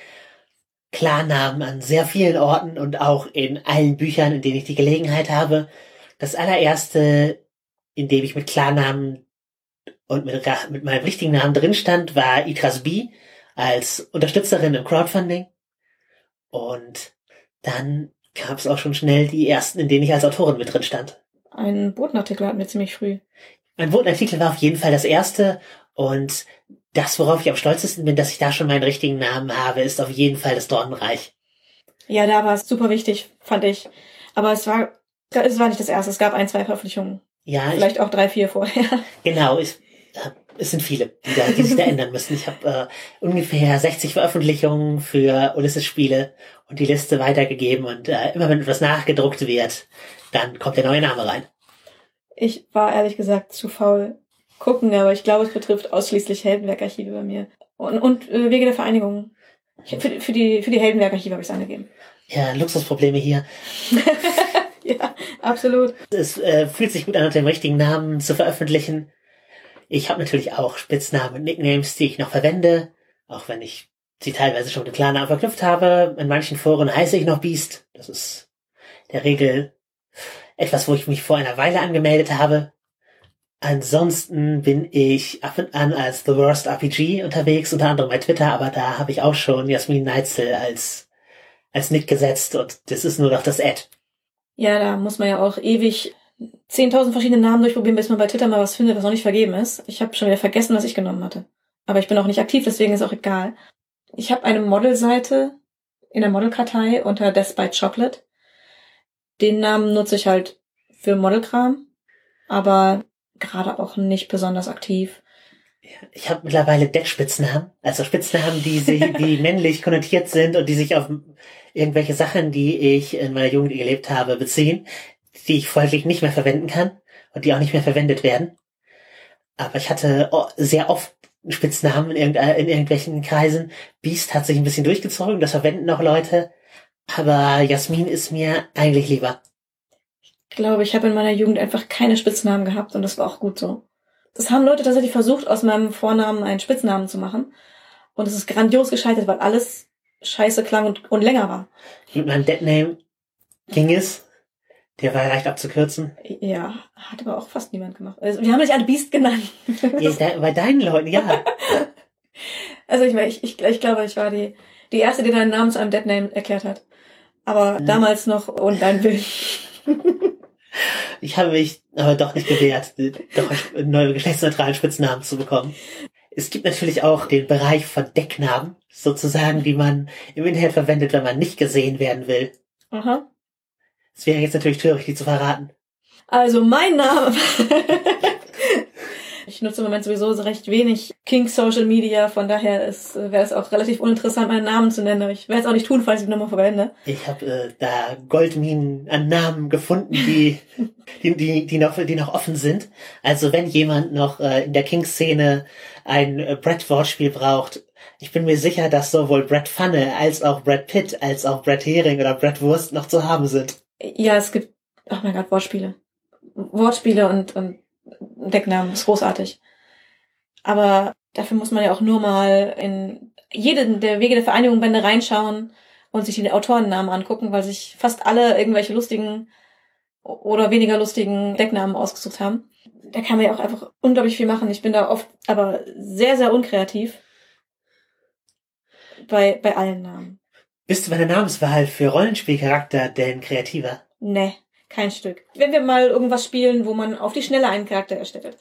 Klarnamen an sehr vielen Orten und auch in allen Büchern, in denen ich die Gelegenheit habe. Das allererste, in dem ich mit Klarnamen und mit, mit meinem richtigen Namen drin stand, war Itras B als Unterstützerin im Crowdfunding. Und dann gab es auch schon schnell die ersten, in denen ich als Autorin mit drin stand. Ein Botenartikel hatten wir ziemlich früh. Mein Botenartikel war auf jeden Fall das erste und das, worauf ich am stolzesten bin, dass ich da schon meinen richtigen Namen habe, ist auf jeden Fall das Dornenreich. Ja, da war es super wichtig, fand ich. Aber es war, es war nicht das erste. Es gab ein, zwei Veröffentlichungen. Ja. Vielleicht ich, auch drei, vier vorher. Genau, ich, es sind viele, die, da, die sich da ändern müssen. Ich habe äh, ungefähr 60 Veröffentlichungen für Ulysses-Spiele und die Liste weitergegeben und äh, immer wenn etwas nachgedruckt wird, dann kommt der neue Name rein. Ich war ehrlich gesagt zu faul gucken, aber ich glaube, es betrifft ausschließlich Heldenwerkarchive bei mir. Und, und äh, Wege der Vereinigung. Für, für die, für die Heldenwerkarchive habe ich es angegeben. Ja, Luxusprobleme hier. ja, absolut. Es äh, fühlt sich gut an, unter dem richtigen Namen zu veröffentlichen. Ich habe natürlich auch Spitznamen und Nicknames, die ich noch verwende, auch wenn ich sie teilweise schon mit dem Klarnamen verknüpft habe. In manchen Foren heiße ich noch Beast. Das ist der Regel etwas, wo ich mich vor einer Weile angemeldet habe. Ansonsten bin ich ab und an als The Worst RPG unterwegs, unter anderem bei Twitter, aber da habe ich auch schon Jasmin Neitzel als, als Nick gesetzt und das ist nur noch das Ad. Ja, da muss man ja auch ewig 10.000 verschiedene Namen durchprobieren, bis man bei Twitter mal was findet, was noch nicht vergeben ist. Ich habe schon wieder vergessen, was ich genommen hatte. Aber ich bin auch nicht aktiv, deswegen ist auch egal. Ich habe eine Modelseite in der Modelkartei unter Death by Chocolate. Den Namen nutze ich halt für Modelkram, aber gerade auch nicht besonders aktiv. Ich habe mittlerweile Deckspitznamen, also Spitznamen, die, sie, die männlich konnotiert sind und die sich auf irgendwelche Sachen, die ich in meiner Jugend gelebt habe, beziehen, die ich folglich nicht mehr verwenden kann und die auch nicht mehr verwendet werden. Aber ich hatte sehr oft Spitznamen in, in irgendwelchen Kreisen. Beast hat sich ein bisschen durchgezogen, das verwenden noch Leute. Aber Jasmin ist mir eigentlich lieber glaube, ich habe in meiner Jugend einfach keine Spitznamen gehabt und das war auch gut so. Das haben Leute tatsächlich versucht, aus meinem Vornamen einen Spitznamen zu machen. Und es ist grandios gescheitert, weil alles scheiße klang und, und länger war. Mit meinem Deadname ging es. Der war leicht abzukürzen. Ja, hat aber auch fast niemand gemacht. Also, wir haben nicht alle Beast genannt. bei deinen Leuten, ja. also ich, ich, ich, ich glaube, ich war die, die erste, die deinen Namen zu einem Deadname erklärt hat. Aber hm. damals noch und Willen. Ich habe mich aber doch nicht gewehrt, doch einen neuen geschlechtsneutralen Spitznamen zu bekommen. Es gibt natürlich auch den Bereich von Decknamen, sozusagen, die man im Internet verwendet, wenn man nicht gesehen werden will. Aha. Es wäre jetzt natürlich töricht, die zu verraten. Also mein Name. Ich nutze im Moment sowieso recht wenig King Social Media, von daher wäre es auch relativ uninteressant, meinen Namen zu nennen. Aber ich werde es auch nicht tun, falls ich die Nummer verwende. Ich habe äh, da Goldminen an Namen gefunden, die, die, die, die, noch, die noch offen sind. Also wenn jemand noch äh, in der King-Szene ein äh, Brett-Wortspiel braucht, ich bin mir sicher, dass sowohl Brett Pfanne als auch Brett Pitt als auch Brett Hering oder Brett Wurst noch zu haben sind. Ja, es gibt, oh mein Gott, Wortspiele. Wortspiele und, und Decknamen, ist großartig. Aber dafür muss man ja auch nur mal in jeden der Wege der Vereinigung Bände reinschauen und sich die Autorennamen angucken, weil sich fast alle irgendwelche lustigen oder weniger lustigen Decknamen ausgesucht haben. Da kann man ja auch einfach unglaublich viel machen. Ich bin da oft aber sehr, sehr unkreativ bei, bei allen Namen. Bist du bei der Namenswahl für Rollenspielcharakter denn kreativer? Nee. Kein Stück. Wenn wir mal irgendwas spielen, wo man auf die Schnelle einen Charakter erstellt.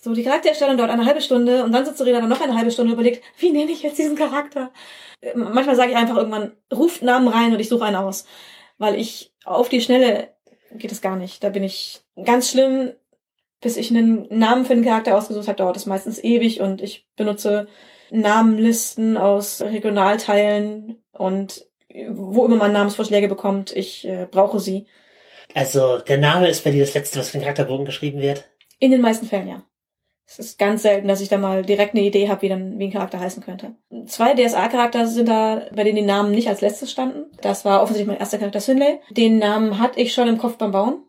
So, die Charaktererstellung dauert eine halbe Stunde und dann sitzt Serena dann noch eine halbe Stunde und überlegt, wie nenne ich jetzt diesen Charakter? Äh, manchmal sage ich einfach irgendwann, ruft Namen rein und ich suche einen aus. Weil ich auf die Schnelle geht es gar nicht. Da bin ich ganz schlimm. Bis ich einen Namen für einen Charakter ausgesucht habe, dauert es meistens ewig und ich benutze Namenlisten aus Regionalteilen und wo immer man Namensvorschläge bekommt, ich äh, brauche sie. Also der Name ist bei dir das Letzte, was für den Charakterbogen geschrieben wird? In den meisten Fällen, ja. Es ist ganz selten, dass ich da mal direkt eine Idee habe, wie dann wie ein Charakter heißen könnte. Zwei DSA-Charakter sind da, bei denen die Namen nicht als letztes standen. Das war offensichtlich mein erster Charakter Sinley. Den Namen hatte ich schon im Kopf beim Bauen.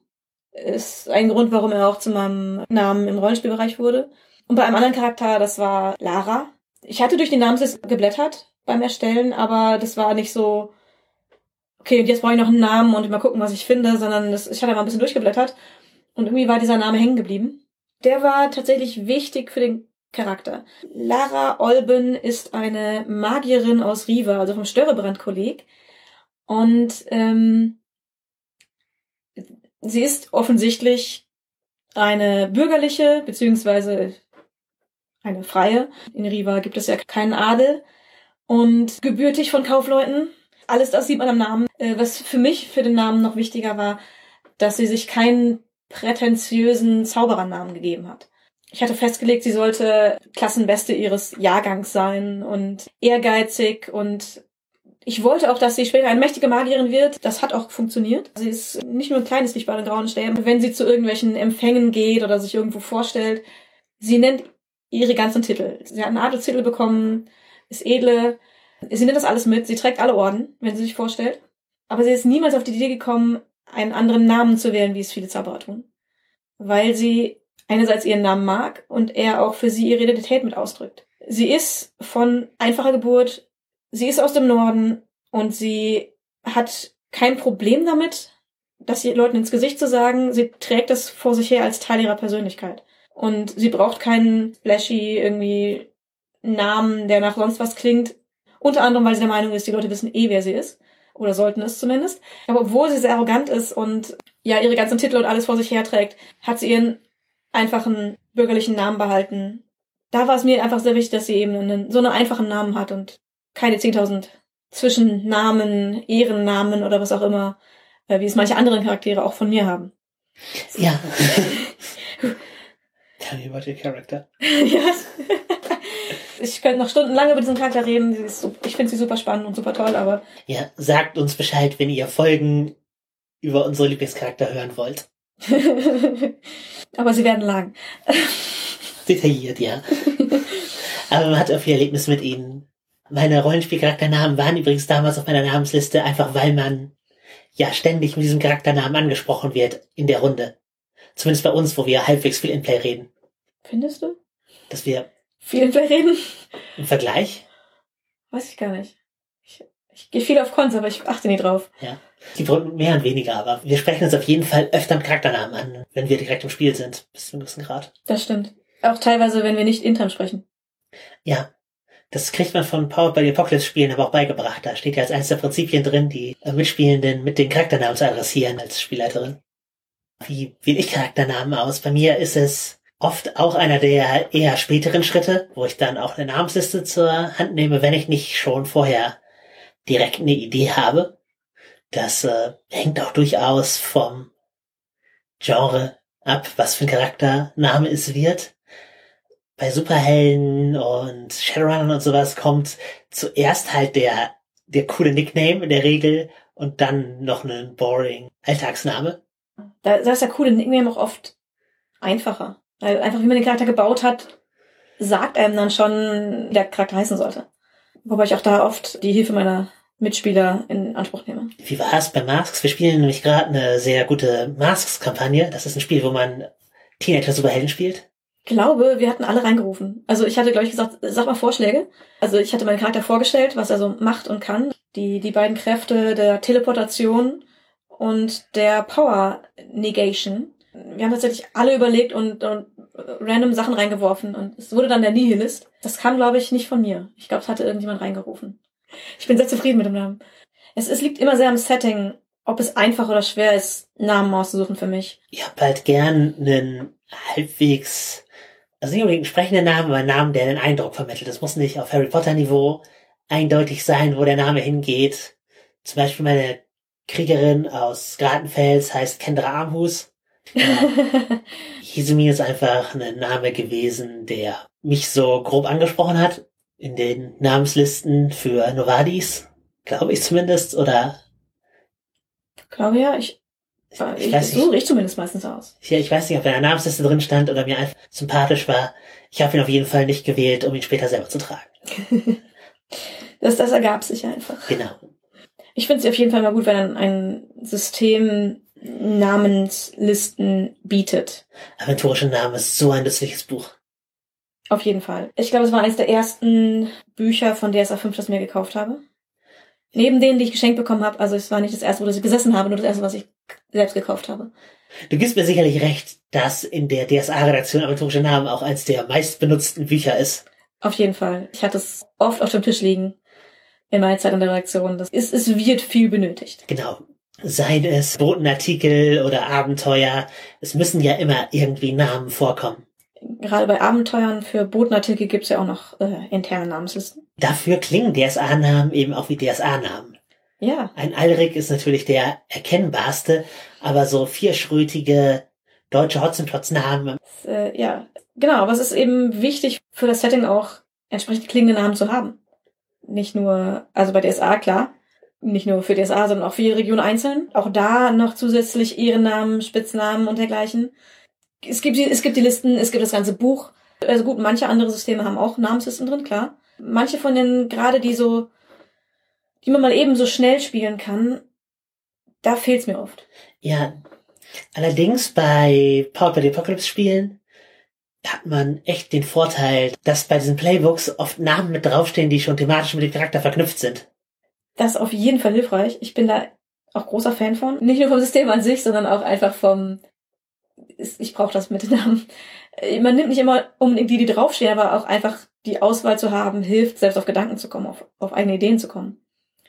Ist ein Grund, warum er auch zu meinem Namen im Rollenspielbereich wurde. Und bei einem anderen Charakter, das war Lara. Ich hatte durch die Namensliste geblättert beim Erstellen, aber das war nicht so, okay, und jetzt brauche ich noch einen Namen und mal gucken, was ich finde, sondern das, ich hatte mal ein bisschen durchgeblättert und irgendwie war dieser Name hängen geblieben. Der war tatsächlich wichtig für den Charakter. Lara Olben ist eine Magierin aus Riva, also vom Störrebrand-Kolleg. Und ähm, sie ist offensichtlich eine bürgerliche, beziehungsweise eine freie. In Riva gibt es ja keinen Adel. Und gebürtig von Kaufleuten, alles das sieht man am Namen. Äh, was für mich für den Namen noch wichtiger war, dass sie sich keinen prätentiösen Zauberernamen gegeben hat. Ich hatte festgelegt, sie sollte Klassenbeste ihres Jahrgangs sein und ehrgeizig und Ich wollte auch, dass sie später eine mächtige Magierin wird. Das hat auch funktioniert. Sie ist nicht nur ein kleines Licht bei den grauen Stäben. Wenn sie zu irgendwelchen Empfängen geht oder sich irgendwo vorstellt, sie nennt ihre ganzen Titel. Sie hat einen Adelstitel bekommen, ist edle. Sie nimmt das alles mit. Sie trägt alle Orden, wenn sie sich vorstellt. Aber sie ist niemals auf die Idee gekommen, einen anderen Namen zu wählen, wie es viele Zauberer tun. Weil sie einerseits ihren Namen mag und er auch für sie ihre Identität mit ausdrückt. Sie ist von einfacher Geburt, sie ist aus dem Norden und sie hat kein Problem damit, das Leuten ins Gesicht zu sagen. Sie trägt das vor sich her als Teil ihrer Persönlichkeit. Und sie braucht keinen flashy irgendwie Namen, der nach sonst was klingt. Unter anderem, weil sie der Meinung ist, die Leute wissen eh, wer sie ist. Oder sollten es zumindest. Aber obwohl sie sehr arrogant ist und ja ihre ganzen Titel und alles vor sich herträgt, hat sie ihren einfachen bürgerlichen Namen behalten. Da war es mir einfach sehr wichtig, dass sie eben einen, so einen einfachen Namen hat und keine 10.000 Zwischennamen, Ehrennamen oder was auch immer, äh, wie es manche anderen Charaktere auch von mir haben. Ja. Tell me about your character. ja. Ich könnte noch stundenlang über diesen Charakter reden. Ich finde sie super spannend und super toll, aber. Ja, sagt uns Bescheid, wenn ihr Folgen über unsere Lieblingscharakter hören wollt. aber sie werden lang. Detailliert, ja. aber man hat auch viel Erlebnis mit ihnen. Meine Rollenspielcharakternamen waren übrigens damals auf meiner Namensliste, einfach weil man ja ständig mit diesem Charakternamen angesprochen wird in der Runde. Zumindest bei uns, wo wir halbwegs viel Inplay reden. Findest du? Dass wir viel reden? Im Vergleich? Weiß ich gar nicht. Ich, ich gehe viel auf Cons, aber ich achte nie drauf. Ja. Die mehr und weniger, aber wir sprechen uns auf jeden Fall öfter mit Charakternamen an, wenn wir direkt im Spiel sind, bis zu einem gewissen Grad. Das stimmt. Auch teilweise, wenn wir nicht intern sprechen. Ja. Das kriegt man von Power by the Apocalypse Spielen aber auch beigebracht. Da steht ja als eines der Prinzipien drin, die Mitspielenden mit den Charakternamen zu adressieren als Spielleiterin. Wie wähle ich Charakternamen aus? Bei mir ist es oft auch einer der eher späteren Schritte, wo ich dann auch eine Namensliste zur Hand nehme, wenn ich nicht schon vorher direkt eine Idee habe. Das äh, hängt auch durchaus vom Genre ab, was für ein Charaktername es wird. Bei Superhelden und Shadowrunnern und sowas kommt zuerst halt der, der coole Nickname in der Regel und dann noch ein boring Alltagsname. Da, da ist der coole Nickname auch oft einfacher. Weil einfach, wie man den Charakter gebaut hat, sagt einem dann schon, wie der Charakter heißen sollte. Wobei ich auch da oft die Hilfe meiner Mitspieler in Anspruch nehme. Wie war es bei Masks? Wir spielen nämlich gerade eine sehr gute Masks-Kampagne. Das ist ein Spiel, wo man Teenager-Superhelden spielt. Ich glaube, wir hatten alle reingerufen. Also ich hatte, glaube ich, gesagt, sag mal Vorschläge. Also ich hatte meinen Charakter vorgestellt, was er so macht und kann. Die, die beiden Kräfte der Teleportation und der Power Negation. Wir haben tatsächlich alle überlegt und, und random Sachen reingeworfen und es wurde dann der Nihilist. Das kam, glaube ich, nicht von mir. Ich glaube, es hatte irgendjemand reingerufen. Ich bin sehr zufrieden mit dem Namen. Es, es liegt immer sehr am Setting, ob es einfach oder schwer ist, Namen auszusuchen für mich. Ich habe halt gern einen halbwegs, also nicht unbedingt einen sprechenden Namen, aber einen Namen, der den Eindruck vermittelt. Das muss nicht auf Harry Potter Niveau eindeutig sein, wo der Name hingeht. Zum Beispiel meine Kriegerin aus Gartenfels heißt Kendra Armhus. Hisumi ist einfach ein Name gewesen, der mich so grob angesprochen hat in den Namenslisten für Novadis, glaube ich zumindest, oder? Glaube ja, ich, ich, ich, weiß so riecht zumindest meistens aus. Ja, ich weiß nicht, ob er in der Namensliste drin stand oder mir einfach sympathisch war. Ich habe ihn auf jeden Fall nicht gewählt, um ihn später selber zu tragen. das, das ergab sich einfach. Genau. Ich finde es auf jeden Fall mal gut, wenn ein System Namenslisten bietet. Aventurische Namen ist so ein nützliches Buch. Auf jeden Fall. Ich glaube, es war eines der ersten Bücher von DSA 5, das ich mir gekauft habe. Neben denen, die ich geschenkt bekommen habe. Also es war nicht das erste, wo ich gesessen habe, nur das erste, was ich selbst gekauft habe. Du gibst mir sicherlich recht, dass in der DSA-Redaktion Aventurische Namen auch eines der meistbenutzten Bücher ist. Auf jeden Fall. Ich hatte es oft auf dem Tisch liegen in meiner Zeit in der Redaktion. Das ist, es wird viel benötigt. Genau. Seien es Botenartikel oder Abenteuer, es müssen ja immer irgendwie Namen vorkommen. Gerade bei Abenteuern für Botenartikel gibt's ja auch noch äh, interne Namenslisten. Dafür klingen DSA-Namen eben auch wie DSA-Namen. Ja. Ein Alrik ist natürlich der erkennbarste, aber so vierschrötige deutsche Hotzenplotz-Namen. Äh, ja, genau, aber es ist eben wichtig für das Setting auch entsprechend klingende Namen zu haben nicht nur, also bei DSA klar, nicht nur für DSA, sondern auch für jede Region einzeln. Auch da noch zusätzlich Ehrennamen, Spitznamen und dergleichen. Es gibt, die, es gibt die Listen, es gibt das ganze Buch. Also gut, manche andere Systeme haben auch Namenslisten drin, klar. Manche von denen, gerade die so, die man mal eben so schnell spielen kann, da fehlt's mir oft. Ja, allerdings bei Power by the Apocalypse Spielen hat man echt den Vorteil, dass bei diesen Playbooks oft Namen mit draufstehen, die schon thematisch mit dem Charakter verknüpft sind. Das ist auf jeden Fall hilfreich. Ich bin da auch großer Fan von. Nicht nur vom System an sich, sondern auch einfach vom, ich brauche das mit den Namen. Man nimmt nicht immer unbedingt die, die draufstehen, aber auch einfach die Auswahl zu haben, hilft, selbst auf Gedanken zu kommen, auf, auf eigene Ideen zu kommen.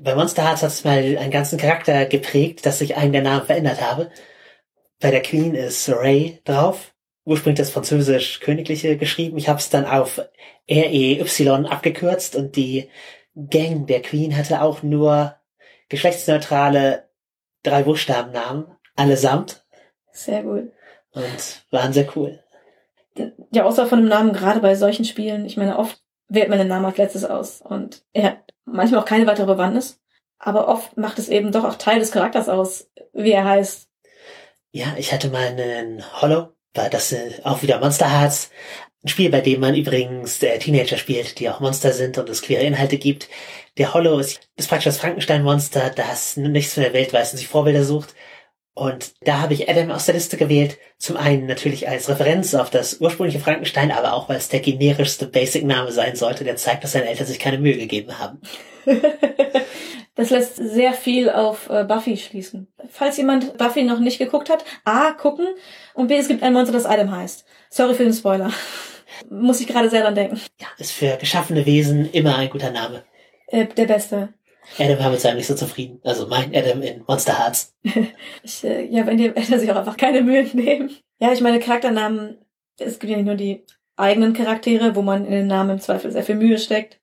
Bei Monster Hearts hat es mal einen ganzen Charakter geprägt, dass ich einen der Namen verändert habe. Bei der Queen ist Ray drauf. Ursprünglich das französisch Königliche geschrieben. Ich habe es dann auf REY abgekürzt und die Gang der Queen hatte auch nur geschlechtsneutrale drei Buchstabennamen, allesamt. Sehr gut. Und waren sehr cool. Die Auswahl von einem Namen, gerade bei solchen Spielen, ich meine, oft wählt man den Namen als letztes aus. Und er hat manchmal auch keine weitere Bewandtnis. Aber oft macht es eben doch auch Teil des Charakters aus, wie er heißt. Ja, ich hatte mal einen Hollow, war das äh, auch wieder Monster Hearts. Ein Spiel, bei dem man übrigens äh, Teenager spielt, die auch Monster sind und es queere Inhalte gibt. Der Hollow ist, ist praktisch das Frankenstein-Monster, das nichts von der Welt weiß und sich Vorbilder sucht. Und da habe ich Adam aus der Liste gewählt. Zum einen natürlich als Referenz auf das ursprüngliche Frankenstein, aber auch weil es der generischste Basic-Name sein sollte, der zeigt, dass seine Eltern sich keine Mühe gegeben haben. das lässt sehr viel auf äh, Buffy schließen. Falls jemand Buffy noch nicht geguckt hat, A, gucken und B, es gibt ein Monster, das Adam heißt. Sorry für den Spoiler. Muss ich gerade sehr dran denken. Ja, ist für geschaffene Wesen immer ein guter Name. Äh, der beste. Adam war mit seinem nicht so zufrieden. Also mein Adam in Monster Hearts. ich, äh, ja, wenn die Eltern sich auch einfach keine Mühe nehmen. Ja, ich meine, Charakternamen, es gibt ja nicht nur die eigenen Charaktere, wo man in den Namen im Zweifel sehr viel Mühe steckt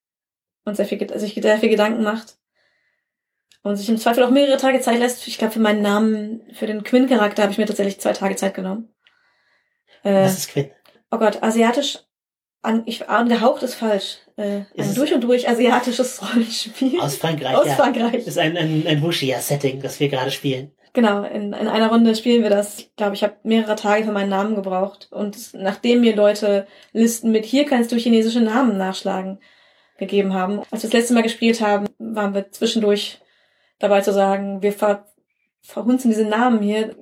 und sehr viel, sich sehr viel Gedanken macht. Und sich im Zweifel auch mehrere Tage Zeit lässt. Ich glaube, für meinen Namen, für den Quinn-Charakter habe ich mir tatsächlich zwei Tage Zeit genommen. Äh, Was ist Quinn? Oh Gott, asiatisch an, ich, angehaucht ist falsch. Äh, ein durch und durch asiatisches Rollenspiel. Aus Frankreich. Aus ja. Frankreich. Das ist ein, ein, ein Wushia-Setting, das wir gerade spielen. Genau, in, in einer Runde spielen wir das. Ich glaube, ich habe mehrere Tage für meinen Namen gebraucht. Und nachdem mir Leute Listen mit hier kannst du chinesische Namen nachschlagen gegeben haben. Als wir das letzte Mal gespielt haben, waren wir zwischendurch dabei zu sagen, wir ver verhunzen diese Namen hier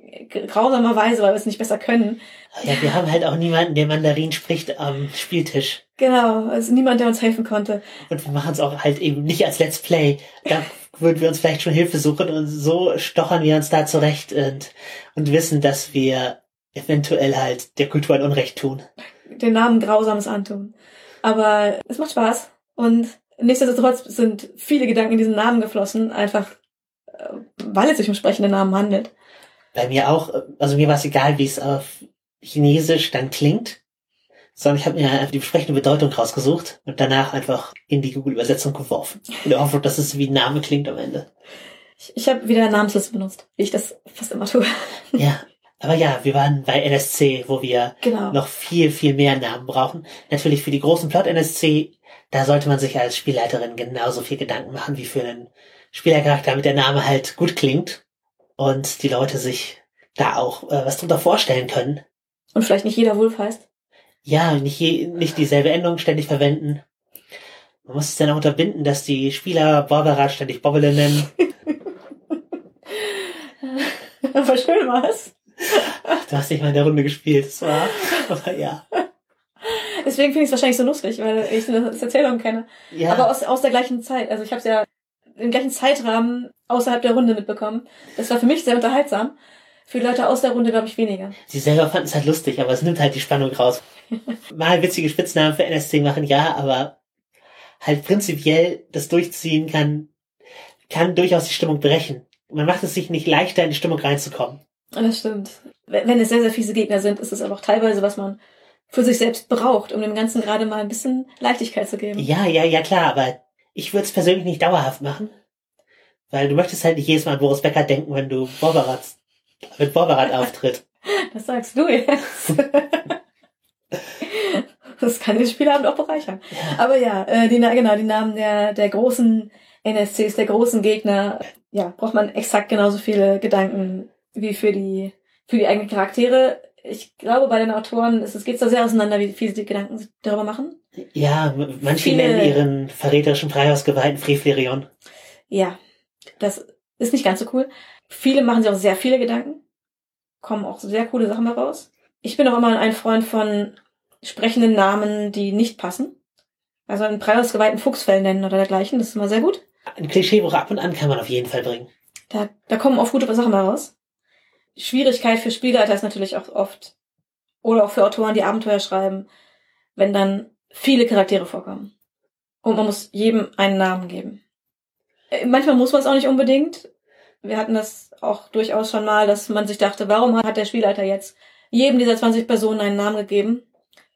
grausamerweise, weil wir es nicht besser können. Ja, wir haben halt auch niemanden, der Mandarin spricht am Spieltisch. Genau, also niemand, der uns helfen konnte. Und wir machen es auch halt eben nicht als Let's Play. Da würden wir uns vielleicht schon Hilfe suchen und so stochern wir uns da zurecht und, und wissen, dass wir eventuell halt der Kultur ein Unrecht tun. Den Namen Grausames antun. Aber es macht Spaß und nichtsdestotrotz sind viele Gedanken in diesen Namen geflossen, einfach weil es sich um sprechende Namen handelt. Bei mir auch, also mir war es egal, wie es auf Chinesisch dann klingt, sondern ich habe mir einfach die entsprechende Bedeutung rausgesucht und danach einfach in die Google-Übersetzung geworfen. In der Hoffnung, dass es wie ein Name klingt am Ende. Ich, ich habe wieder Namensliste benutzt, wie ich das fast immer tue. Ja, aber ja, wir waren bei NSC, wo wir genau. noch viel, viel mehr Namen brauchen. Natürlich für die großen Plot-NSC, da sollte man sich als Spielleiterin genauso viel Gedanken machen wie für einen Spielercharakter, damit der Name halt gut klingt und die Leute sich da auch äh, was drunter vorstellen können. Und vielleicht nicht jeder Wolf heißt? Ja, nicht, je, nicht dieselbe Endung ständig verwenden. Man muss es dann auch unterbinden, dass die Spieler Barbara ständig Bobbele nennen. Aber schön war's. Du hast nicht mal in der Runde gespielt, das war, aber ja. Deswegen finde ich es wahrscheinlich so lustig, weil ich das Erzählung kenne. Ja. Aber aus, aus der gleichen Zeit. Also ich habe es ja im gleichen Zeitrahmen außerhalb der Runde mitbekommen. Das war für mich sehr unterhaltsam. Für Leute aus der Runde, glaube ich, weniger. Sie selber fanden es halt lustig, aber es nimmt halt die Spannung raus. Mal witzige Spitznamen für NSC machen, ja, aber halt prinzipiell das Durchziehen kann, kann durchaus die Stimmung brechen. Man macht es sich nicht leichter, in die Stimmung reinzukommen. Das stimmt. Wenn es sehr, sehr fiese Gegner sind, ist es aber auch teilweise, was man für sich selbst braucht, um dem Ganzen gerade mal ein bisschen Leichtigkeit zu geben. Ja, ja, ja, klar, aber ich würde es persönlich nicht dauerhaft machen. Weil du möchtest halt nicht jedes Mal an Boris Becker denken, wenn du Borberat, mit Borberat auftritt. Das sagst du jetzt. Das kann den Spielabend auch bereichern. Ja. Aber ja, äh, die, Na- genau, die Namen der, der großen NSCs, der großen Gegner, ja, braucht man exakt genauso viele Gedanken wie für die, für die eigenen Charaktere. Ich glaube, bei den Autoren ist es geht da sehr auseinander, wie viel sie Gedanken darüber machen. Ja, manche Viele- nennen ihren verräterischen Freihausgeweihten Frevlerion. Ja, das ist nicht ganz so cool. Viele machen sich auch sehr viele Gedanken, kommen auch sehr coole Sachen daraus. Ich bin auch immer ein Freund von sprechenden Namen, die nicht passen. Also einen preisgeweihten Fuchsfell nennen oder dergleichen, das ist immer sehr gut. Ein Klischeebruch ab und an kann man auf jeden Fall bringen. Da, da kommen oft gute Sachen heraus. Schwierigkeit für Spielleiter ist natürlich auch oft, oder auch für Autoren, die Abenteuer schreiben, wenn dann viele Charaktere vorkommen. Und man muss jedem einen Namen geben. Äh, Manchmal muss man es auch nicht unbedingt. Wir hatten das auch durchaus schon mal, dass man sich dachte, warum hat der Spielleiter jetzt jedem dieser 20 Personen einen Namen gegeben?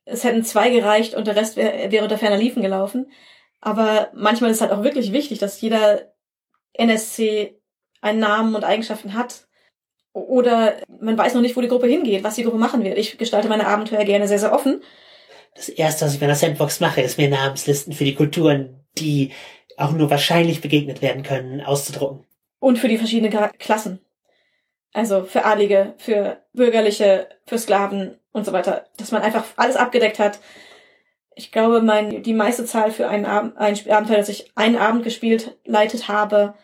Es hätten zwei gereicht und der Rest wär, wäre unter ferner Liefen gelaufen. Aber manchmal ist es halt auch wirklich wichtig, dass jeder NSC einen Namen und Eigenschaften hat. Oder man weiß noch nicht, wo die Gruppe hingeht, was die Gruppe machen wird. Ich gestalte meine Abenteuer gerne sehr, sehr offen. Das erste, was ich bei einer Sandbox mache, ist mir Namenslisten für die Kulturen, die auch nur wahrscheinlich begegnet werden können, auszudrucken. Und für die verschiedenen Klassen. Also für Adlige, für Bürgerliche, für Sklaven und so weiter. Dass man einfach alles abgedeckt hat. Ich glaube, mein, die meiste Zahl für einen Abend, ein Abenteuer, das ich einen Abend gespielt, leitet habe,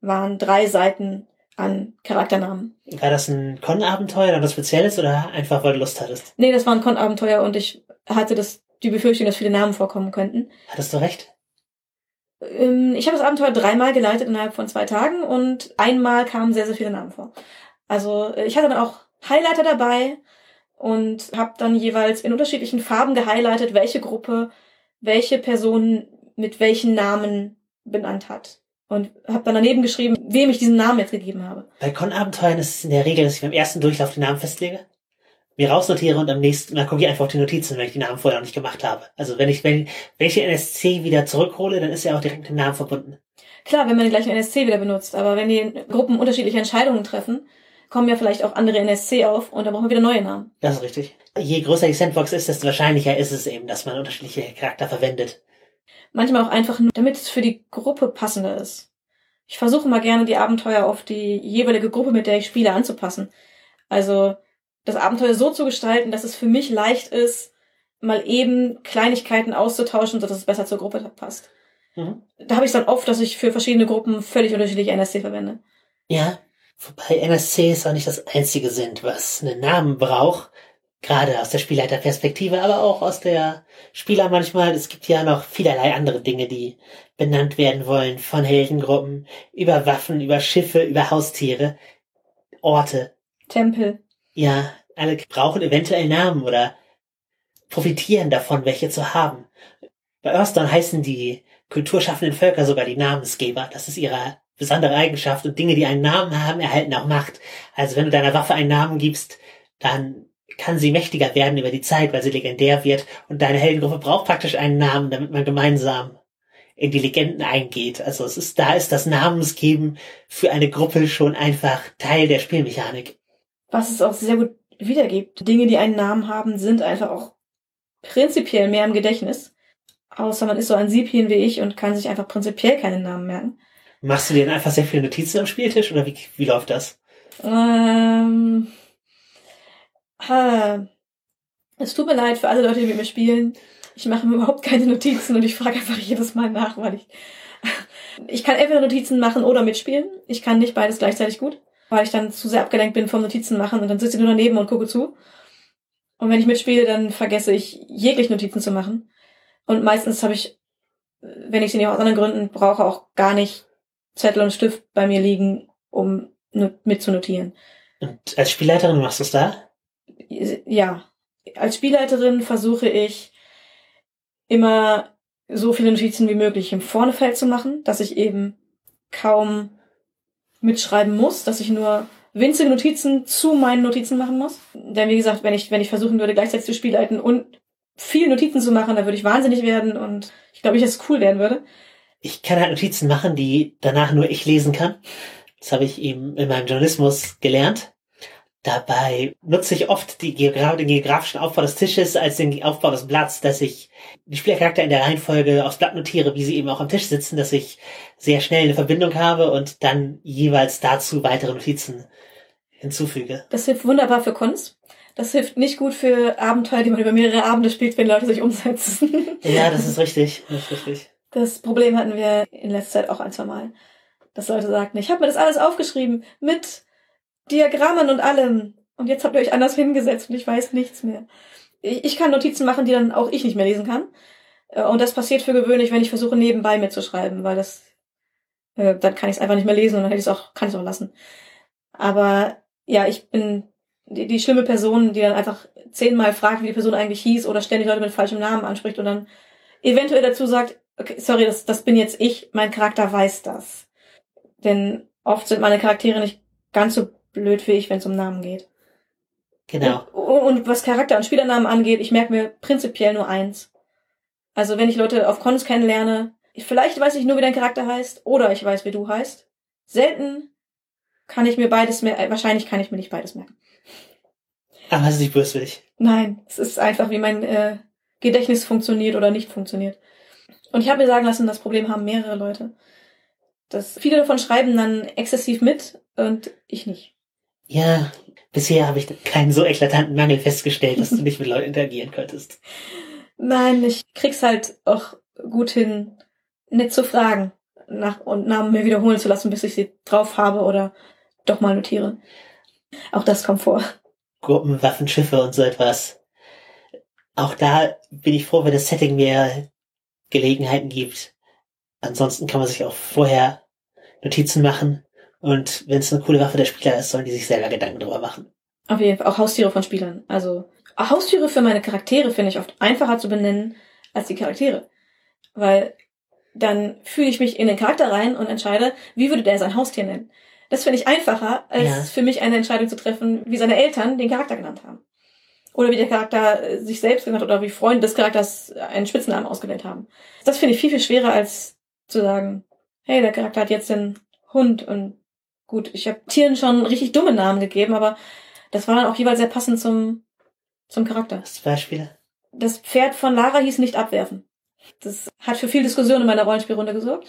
waren drei Seiten an Charakternamen. War das ein Con-Abenteuer oder was Spezielles oder einfach, weil du Lust hattest? Nee, das war ein Con-Abenteuer und ich hatte das, die Befürchtung, dass viele Namen vorkommen könnten. Hattest du recht? Ähm, Ich habe das Abenteuer dreimal geleitet innerhalb von zwei Tagen und einmal kamen sehr, sehr viele Namen vor. Also äh, ich hatte dann auch Highlighter dabei und habe dann jeweils in unterschiedlichen Farben gehighlightet, welche Gruppe welche Person mit welchen Namen benannt hat. Und habe dann daneben geschrieben, wem ich diesen Namen jetzt gegeben habe. Bei Con-Abenteuern ist es in der Regel, dass ich beim ersten Durchlauf die Namen festlege, mir rausnotiere und am nächsten, dann gucke ich einfach auf die Notizen, wenn ich die Namen vorher noch nicht gemacht habe. Also wenn ich, wenn, wenn ich den NSC wieder zurückhole, dann ist er auch direkt mit dem Namen verbunden. Klar, wenn man den gleichen NSC wieder benutzt, aber wenn die Gruppen unterschiedliche Entscheidungen treffen, kommen ja vielleicht auch andere NSC auf und dann brauchen wir wieder neue Namen. Das ist richtig. Je größer die Sandbox ist, desto wahrscheinlicher ist es eben, dass man unterschiedliche Charakter verwendet. Manchmal auch einfach nur, damit es für die Gruppe passender ist. Ich versuche mal gerne die Abenteuer auf die jeweilige Gruppe, mit der ich spiele, anzupassen. Also das Abenteuer so zu gestalten, dass es für mich leicht ist, mal eben Kleinigkeiten auszutauschen, sodass es besser zur Gruppe passt. Mhm. Da habe ich dann oft, dass ich für verschiedene Gruppen völlig unterschiedliche NSC verwende. Ja, wobei NSCs auch nicht das einzige sind, was einen Namen braucht. Gerade aus der Spielleiterperspektive, aber auch aus der Spieler manchmal. Es gibt ja noch vielerlei andere Dinge, die benannt werden wollen. Von Heldengruppen, über Waffen, über Schiffe, über Haustiere, Orte. Tempel. Ja, alle brauchen eventuell Namen oder profitieren davon, welche zu haben. Bei Earthdawn heißen die kulturschaffenden Völker sogar die Namensgeber. Das ist ihre besondere Eigenschaft und Dinge, die einen Namen haben, erhalten auch Macht. Also wenn du deiner Waffe einen Namen gibst, dann kann sie mächtiger werden über die Zeit, weil sie legendär wird und deine Heldengruppe braucht praktisch einen Namen, damit man gemeinsam in die Legenden eingeht. Also es ist, da ist das Namensgeben für eine Gruppe schon einfach Teil der Spielmechanik. Was es auch sehr gut wiedergibt. Dinge, die einen Namen haben, sind einfach auch prinzipiell mehr im Gedächtnis. Außer man ist so ein Siebchen wie ich und kann sich einfach prinzipiell keinen Namen merken. Machst du dir dann einfach sehr viele Notizen am Spieltisch oder wie, wie läuft das? Ähm, ha, es tut mir leid für alle Leute, die mit mir spielen. Ich mache mir überhaupt keine Notizen und ich frage einfach jedes Mal nach, weil ich ich kann entweder Notizen machen oder mitspielen. Ich kann nicht beides gleichzeitig gut, weil ich dann zu sehr abgelenkt bin vom Notizen machen und dann sitze ich nur daneben und gucke zu. Und wenn ich mitspiele, dann vergesse ich jeglich Notizen zu machen. Und meistens habe ich, wenn ich sie nicht aus anderen Gründen brauche, auch gar nicht Zettel und Stift bei mir liegen, um mitzunotieren. Und als Spielleiterin machst du es da? Ja, als Spielleiterin versuche ich immer so viele Notizen wie möglich im Vornefeld zu machen, dass ich eben kaum mitschreiben muss, dass ich nur winzige Notizen zu meinen Notizen machen muss. Denn wie gesagt, wenn ich, wenn ich versuchen würde, gleichzeitig zu spielleiten und viel Notizen zu machen, dann würde ich wahnsinnig werden und ich glaube dass es cool werden würde. Ich kann halt Notizen machen, die danach nur ich lesen kann. Das habe ich eben in meinem Journalismus gelernt. Dabei nutze ich oft die Geogra den geografischen Aufbau des Tisches als den Aufbau des Blatts, dass ich die Spielercharakter in der Reihenfolge aufs Blatt notiere, wie sie eben auch am Tisch sitzen, dass ich sehr schnell eine Verbindung habe und dann jeweils dazu weitere Notizen hinzufüge. Das hilft wunderbar für Kunst. Das hilft nicht gut für Abenteuer, die man über mehrere Abende spielt, wenn Leute sich umsetzen. Ja, das ist richtig. Das ist richtig. Das Problem hatten wir in letzter Zeit auch ein, zwei Mal. Dass Leute sagten, ich habe mir das alles aufgeschrieben mit Diagrammen und allem. Und jetzt habt ihr euch anders hingesetzt und ich weiß nichts mehr. Ich, kann Notizen machen, die dann auch ich nicht mehr lesen kann. Äh, Und das passiert für gewöhnlich, wenn ich versuche, nebenbei mitzuschreiben, weil das, äh, dann kann ich es einfach nicht mehr lesen und dann hätte ich es auch, kann ich es auch lassen. Aber ja, ich bin die, die schlimme Person, die dann einfach zehnmal fragt, wie die Person eigentlich hieß oder ständig Leute mit falschem Namen anspricht und dann eventuell dazu sagt, okay, sorry, das, das bin jetzt ich, mein Charakter weiß das. Denn oft sind meine Charaktere nicht ganz so blöd wie ich, wenn es um Namen geht. Genau. Und, und was Charakter- und Spielernamen angeht, ich merke mir prinzipiell nur eins. Also wenn ich Leute auf Cons kennenlerne, ich, vielleicht weiß ich nur, wie dein Charakter heißt, oder ich weiß, wie du heißt. Selten kann ich mir beides mehr, wahrscheinlich kann ich mir nicht beides merken. Aber es ist nicht böswillig. Nein, es ist einfach, wie mein äh, Gedächtnis funktioniert oder nicht funktioniert. Und ich habe mir sagen lassen, das Problem haben mehrere Leute. Dass viele davon schreiben dann exzessiv mit und ich nicht. Ja, bisher habe ich keinen so eklatanten Mangel festgestellt, dass du nicht mit Leuten interagieren könntest. Nein, ich krieg's halt auch gut hin, nett zu fragen nach und Namen mir wiederholen zu lassen, bis ich sie drauf habe oder doch mal notiere. Auch das kommt vor. Gruppen, Waffen, Schiffe und so etwas. Auch da bin ich froh, wenn das Setting mir Gelegenheiten gibt. Ansonsten kann man sich auch vorher Notizen machen. Und wenn es eine coole Waffe der Spieler ist, sollen die sich selber Gedanken drüber machen. Auf jeden Fall auch Haustiere von Spielern. Also Haustiere für meine Charaktere finde ich oft einfacher zu benennen als die Charaktere. Weil dann fühle ich mich in den Charakter rein und entscheide, wie würde der sein Haustier nennen. Das finde ich einfacher, als Ja. für mich eine Entscheidung zu treffen, wie seine Eltern den Charakter genannt haben. Oder wie der Charakter äh, sich selbst genannt hat oder wie Freunde des Charakters einen Spitznamen ausgewählt haben. Das finde ich viel, viel schwerer, als zu sagen, hey, der Charakter hat jetzt den Hund und gut, ich habe Tieren schon richtig dumme Namen gegeben, aber das war dann auch jeweils sehr passend zum, zum Charakter. Hast du Beispiele? Das Pferd von Lara hieß nicht abwerfen. Das hat für viel Diskussion in meiner Rollenspielrunde gesorgt.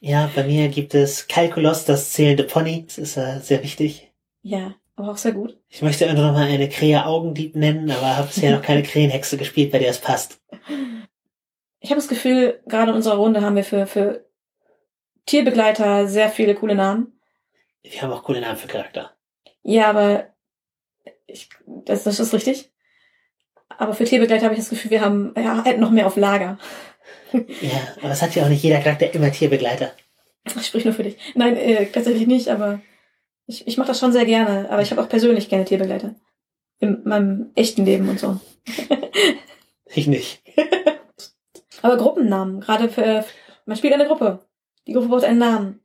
Ja, bei mir gibt es Kalkulos, das zählende Pony. Das ist äh, sehr wichtig. Ja, aber auch sehr gut. Ich möchte irgendwann noch mal eine Krähe Augendieb nennen, aber habe bisher noch keine Krähenhexe gespielt, bei der es passt. Ich habe das Gefühl, gerade in unserer Runde haben wir für, für Tierbegleiter sehr viele coole Namen. Wir haben auch coole Namen für Charakter. Ja, aber ich, das, das ist richtig. Aber für Tierbegleiter habe ich das Gefühl, wir haben ja, hätten noch mehr auf Lager. Ja, aber es hat ja auch nicht jeder Charakter immer Tierbegleiter. Ich sprich nur für dich. Nein, äh, tatsächlich nicht, aber ich, ich mache das schon sehr gerne. Aber ich habe auch persönlich gerne Tierbegleiter. In meinem echten Leben und so. Ich nicht. Aber Gruppennamen, gerade für, man spielt eine Gruppe. Die Gruppe braucht einen Namen.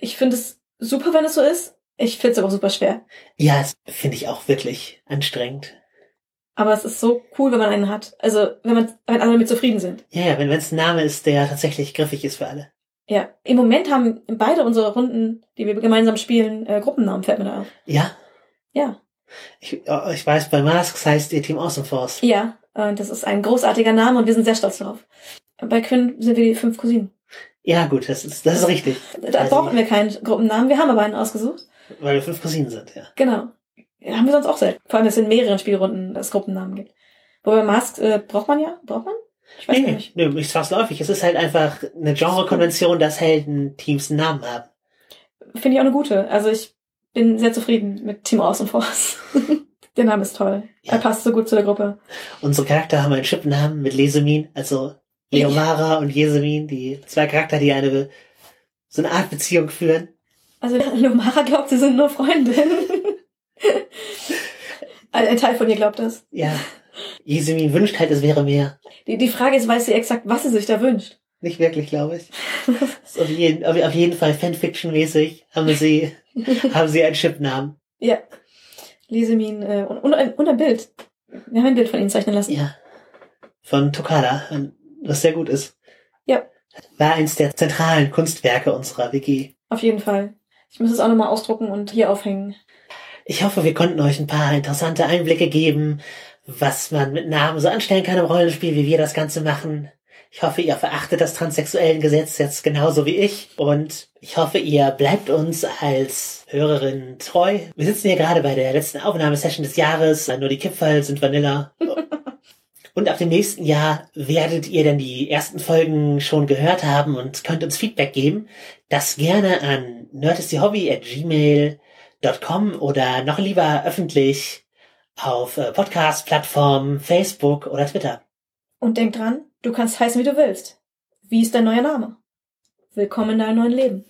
Ich finde es super, wenn es so ist. Ich finde es aber auch super schwer. Ja, das finde ich auch wirklich anstrengend. Aber es ist so cool, wenn man einen hat. Also, wenn man, wenn alle damit zufrieden sind. Ja, ja, wenn es ein Name ist, der tatsächlich griffig ist für alle. Ja. Im Moment haben beide unsere Runden, die wir gemeinsam spielen, äh, Gruppennamen, fällt mir da auf. Ja, Ja. ich, oh, ich weiß, bei Masks heißt ihr Team Awesome Force. Ja. Und das ist ein großartiger Name und wir sind sehr stolz darauf. Bei Quinn sind wir die fünf Cousinen. Ja, gut, das ist, das ist richtig. Da Also- brauchen wir keinen Gruppennamen. Wir haben aber einen ausgesucht. Weil wir fünf Cousinen sind, ja. Genau. Ja, haben wir sonst auch selten. Vor allem, dass es in mehreren Spielrunden das Gruppennamen gibt. Wobei Mask äh, braucht man ja? Braucht man? Ich weiß Nee, nicht. nee, nicht zwangsläufig. Es ist halt einfach eine Genrekonvention, dass Helden-Teams einen Namen haben. Finde ich auch eine gute. Also ich bin sehr zufrieden mit Team Awesome Force. der Name ist toll. Ja. Er passt so gut zu der Gruppe. Unsere Charakter haben einen Chipnamen mit Lesemin, also Leomara und Jesemin, die zwei Charakter, die eine so eine Art Beziehung führen. Also Lomara glaubt, sie sind nur Freundinnen. ein Teil von ihr glaubt das. Ja. Jesemin wünscht halt, es wäre mehr. Die, die Frage ist, weiß sie exakt, was sie sich da wünscht? Nicht wirklich, glaube ich. Auf, jeden, auf, auf jeden Fall Fanfiction-mäßig haben sie, haben sie einen Chipnamen. Ja. Lesemin äh, und, und, ein, und ein Bild. Wir haben ein Bild von ihnen zeichnen lassen. Ja. Von Tokada, was sehr gut ist. Ja. War eins der zentralen Kunstwerke unserer WG. Auf jeden Fall. Ich muss es auch nochmal ausdrucken und hier aufhängen. Ich hoffe, wir konnten euch ein paar interessante Einblicke geben, was man mit Namen so anstellen kann im Rollenspiel, wie wir das Ganze machen. Ich hoffe, ihr verachtet das transsexuellen Gesetz jetzt genauso wie ich und ich hoffe, ihr bleibt uns als Hörerin treu. Wir sitzen hier gerade bei der letzten Aufnahmesession des Jahres, nur die Kipferl sind Vanilla. Und ab dem nächsten Jahr werdet ihr dann die ersten Folgen schon gehört haben und könnt uns Feedback geben. Das gerne an nerdistyhobby at gmail.com oder noch lieber öffentlich auf äh, Podcast-Plattformen, Facebook oder Twitter. Und denk dran, du kannst heißen, wie du willst. Wie ist dein neuer Name? Willkommen in deinem neuen Leben.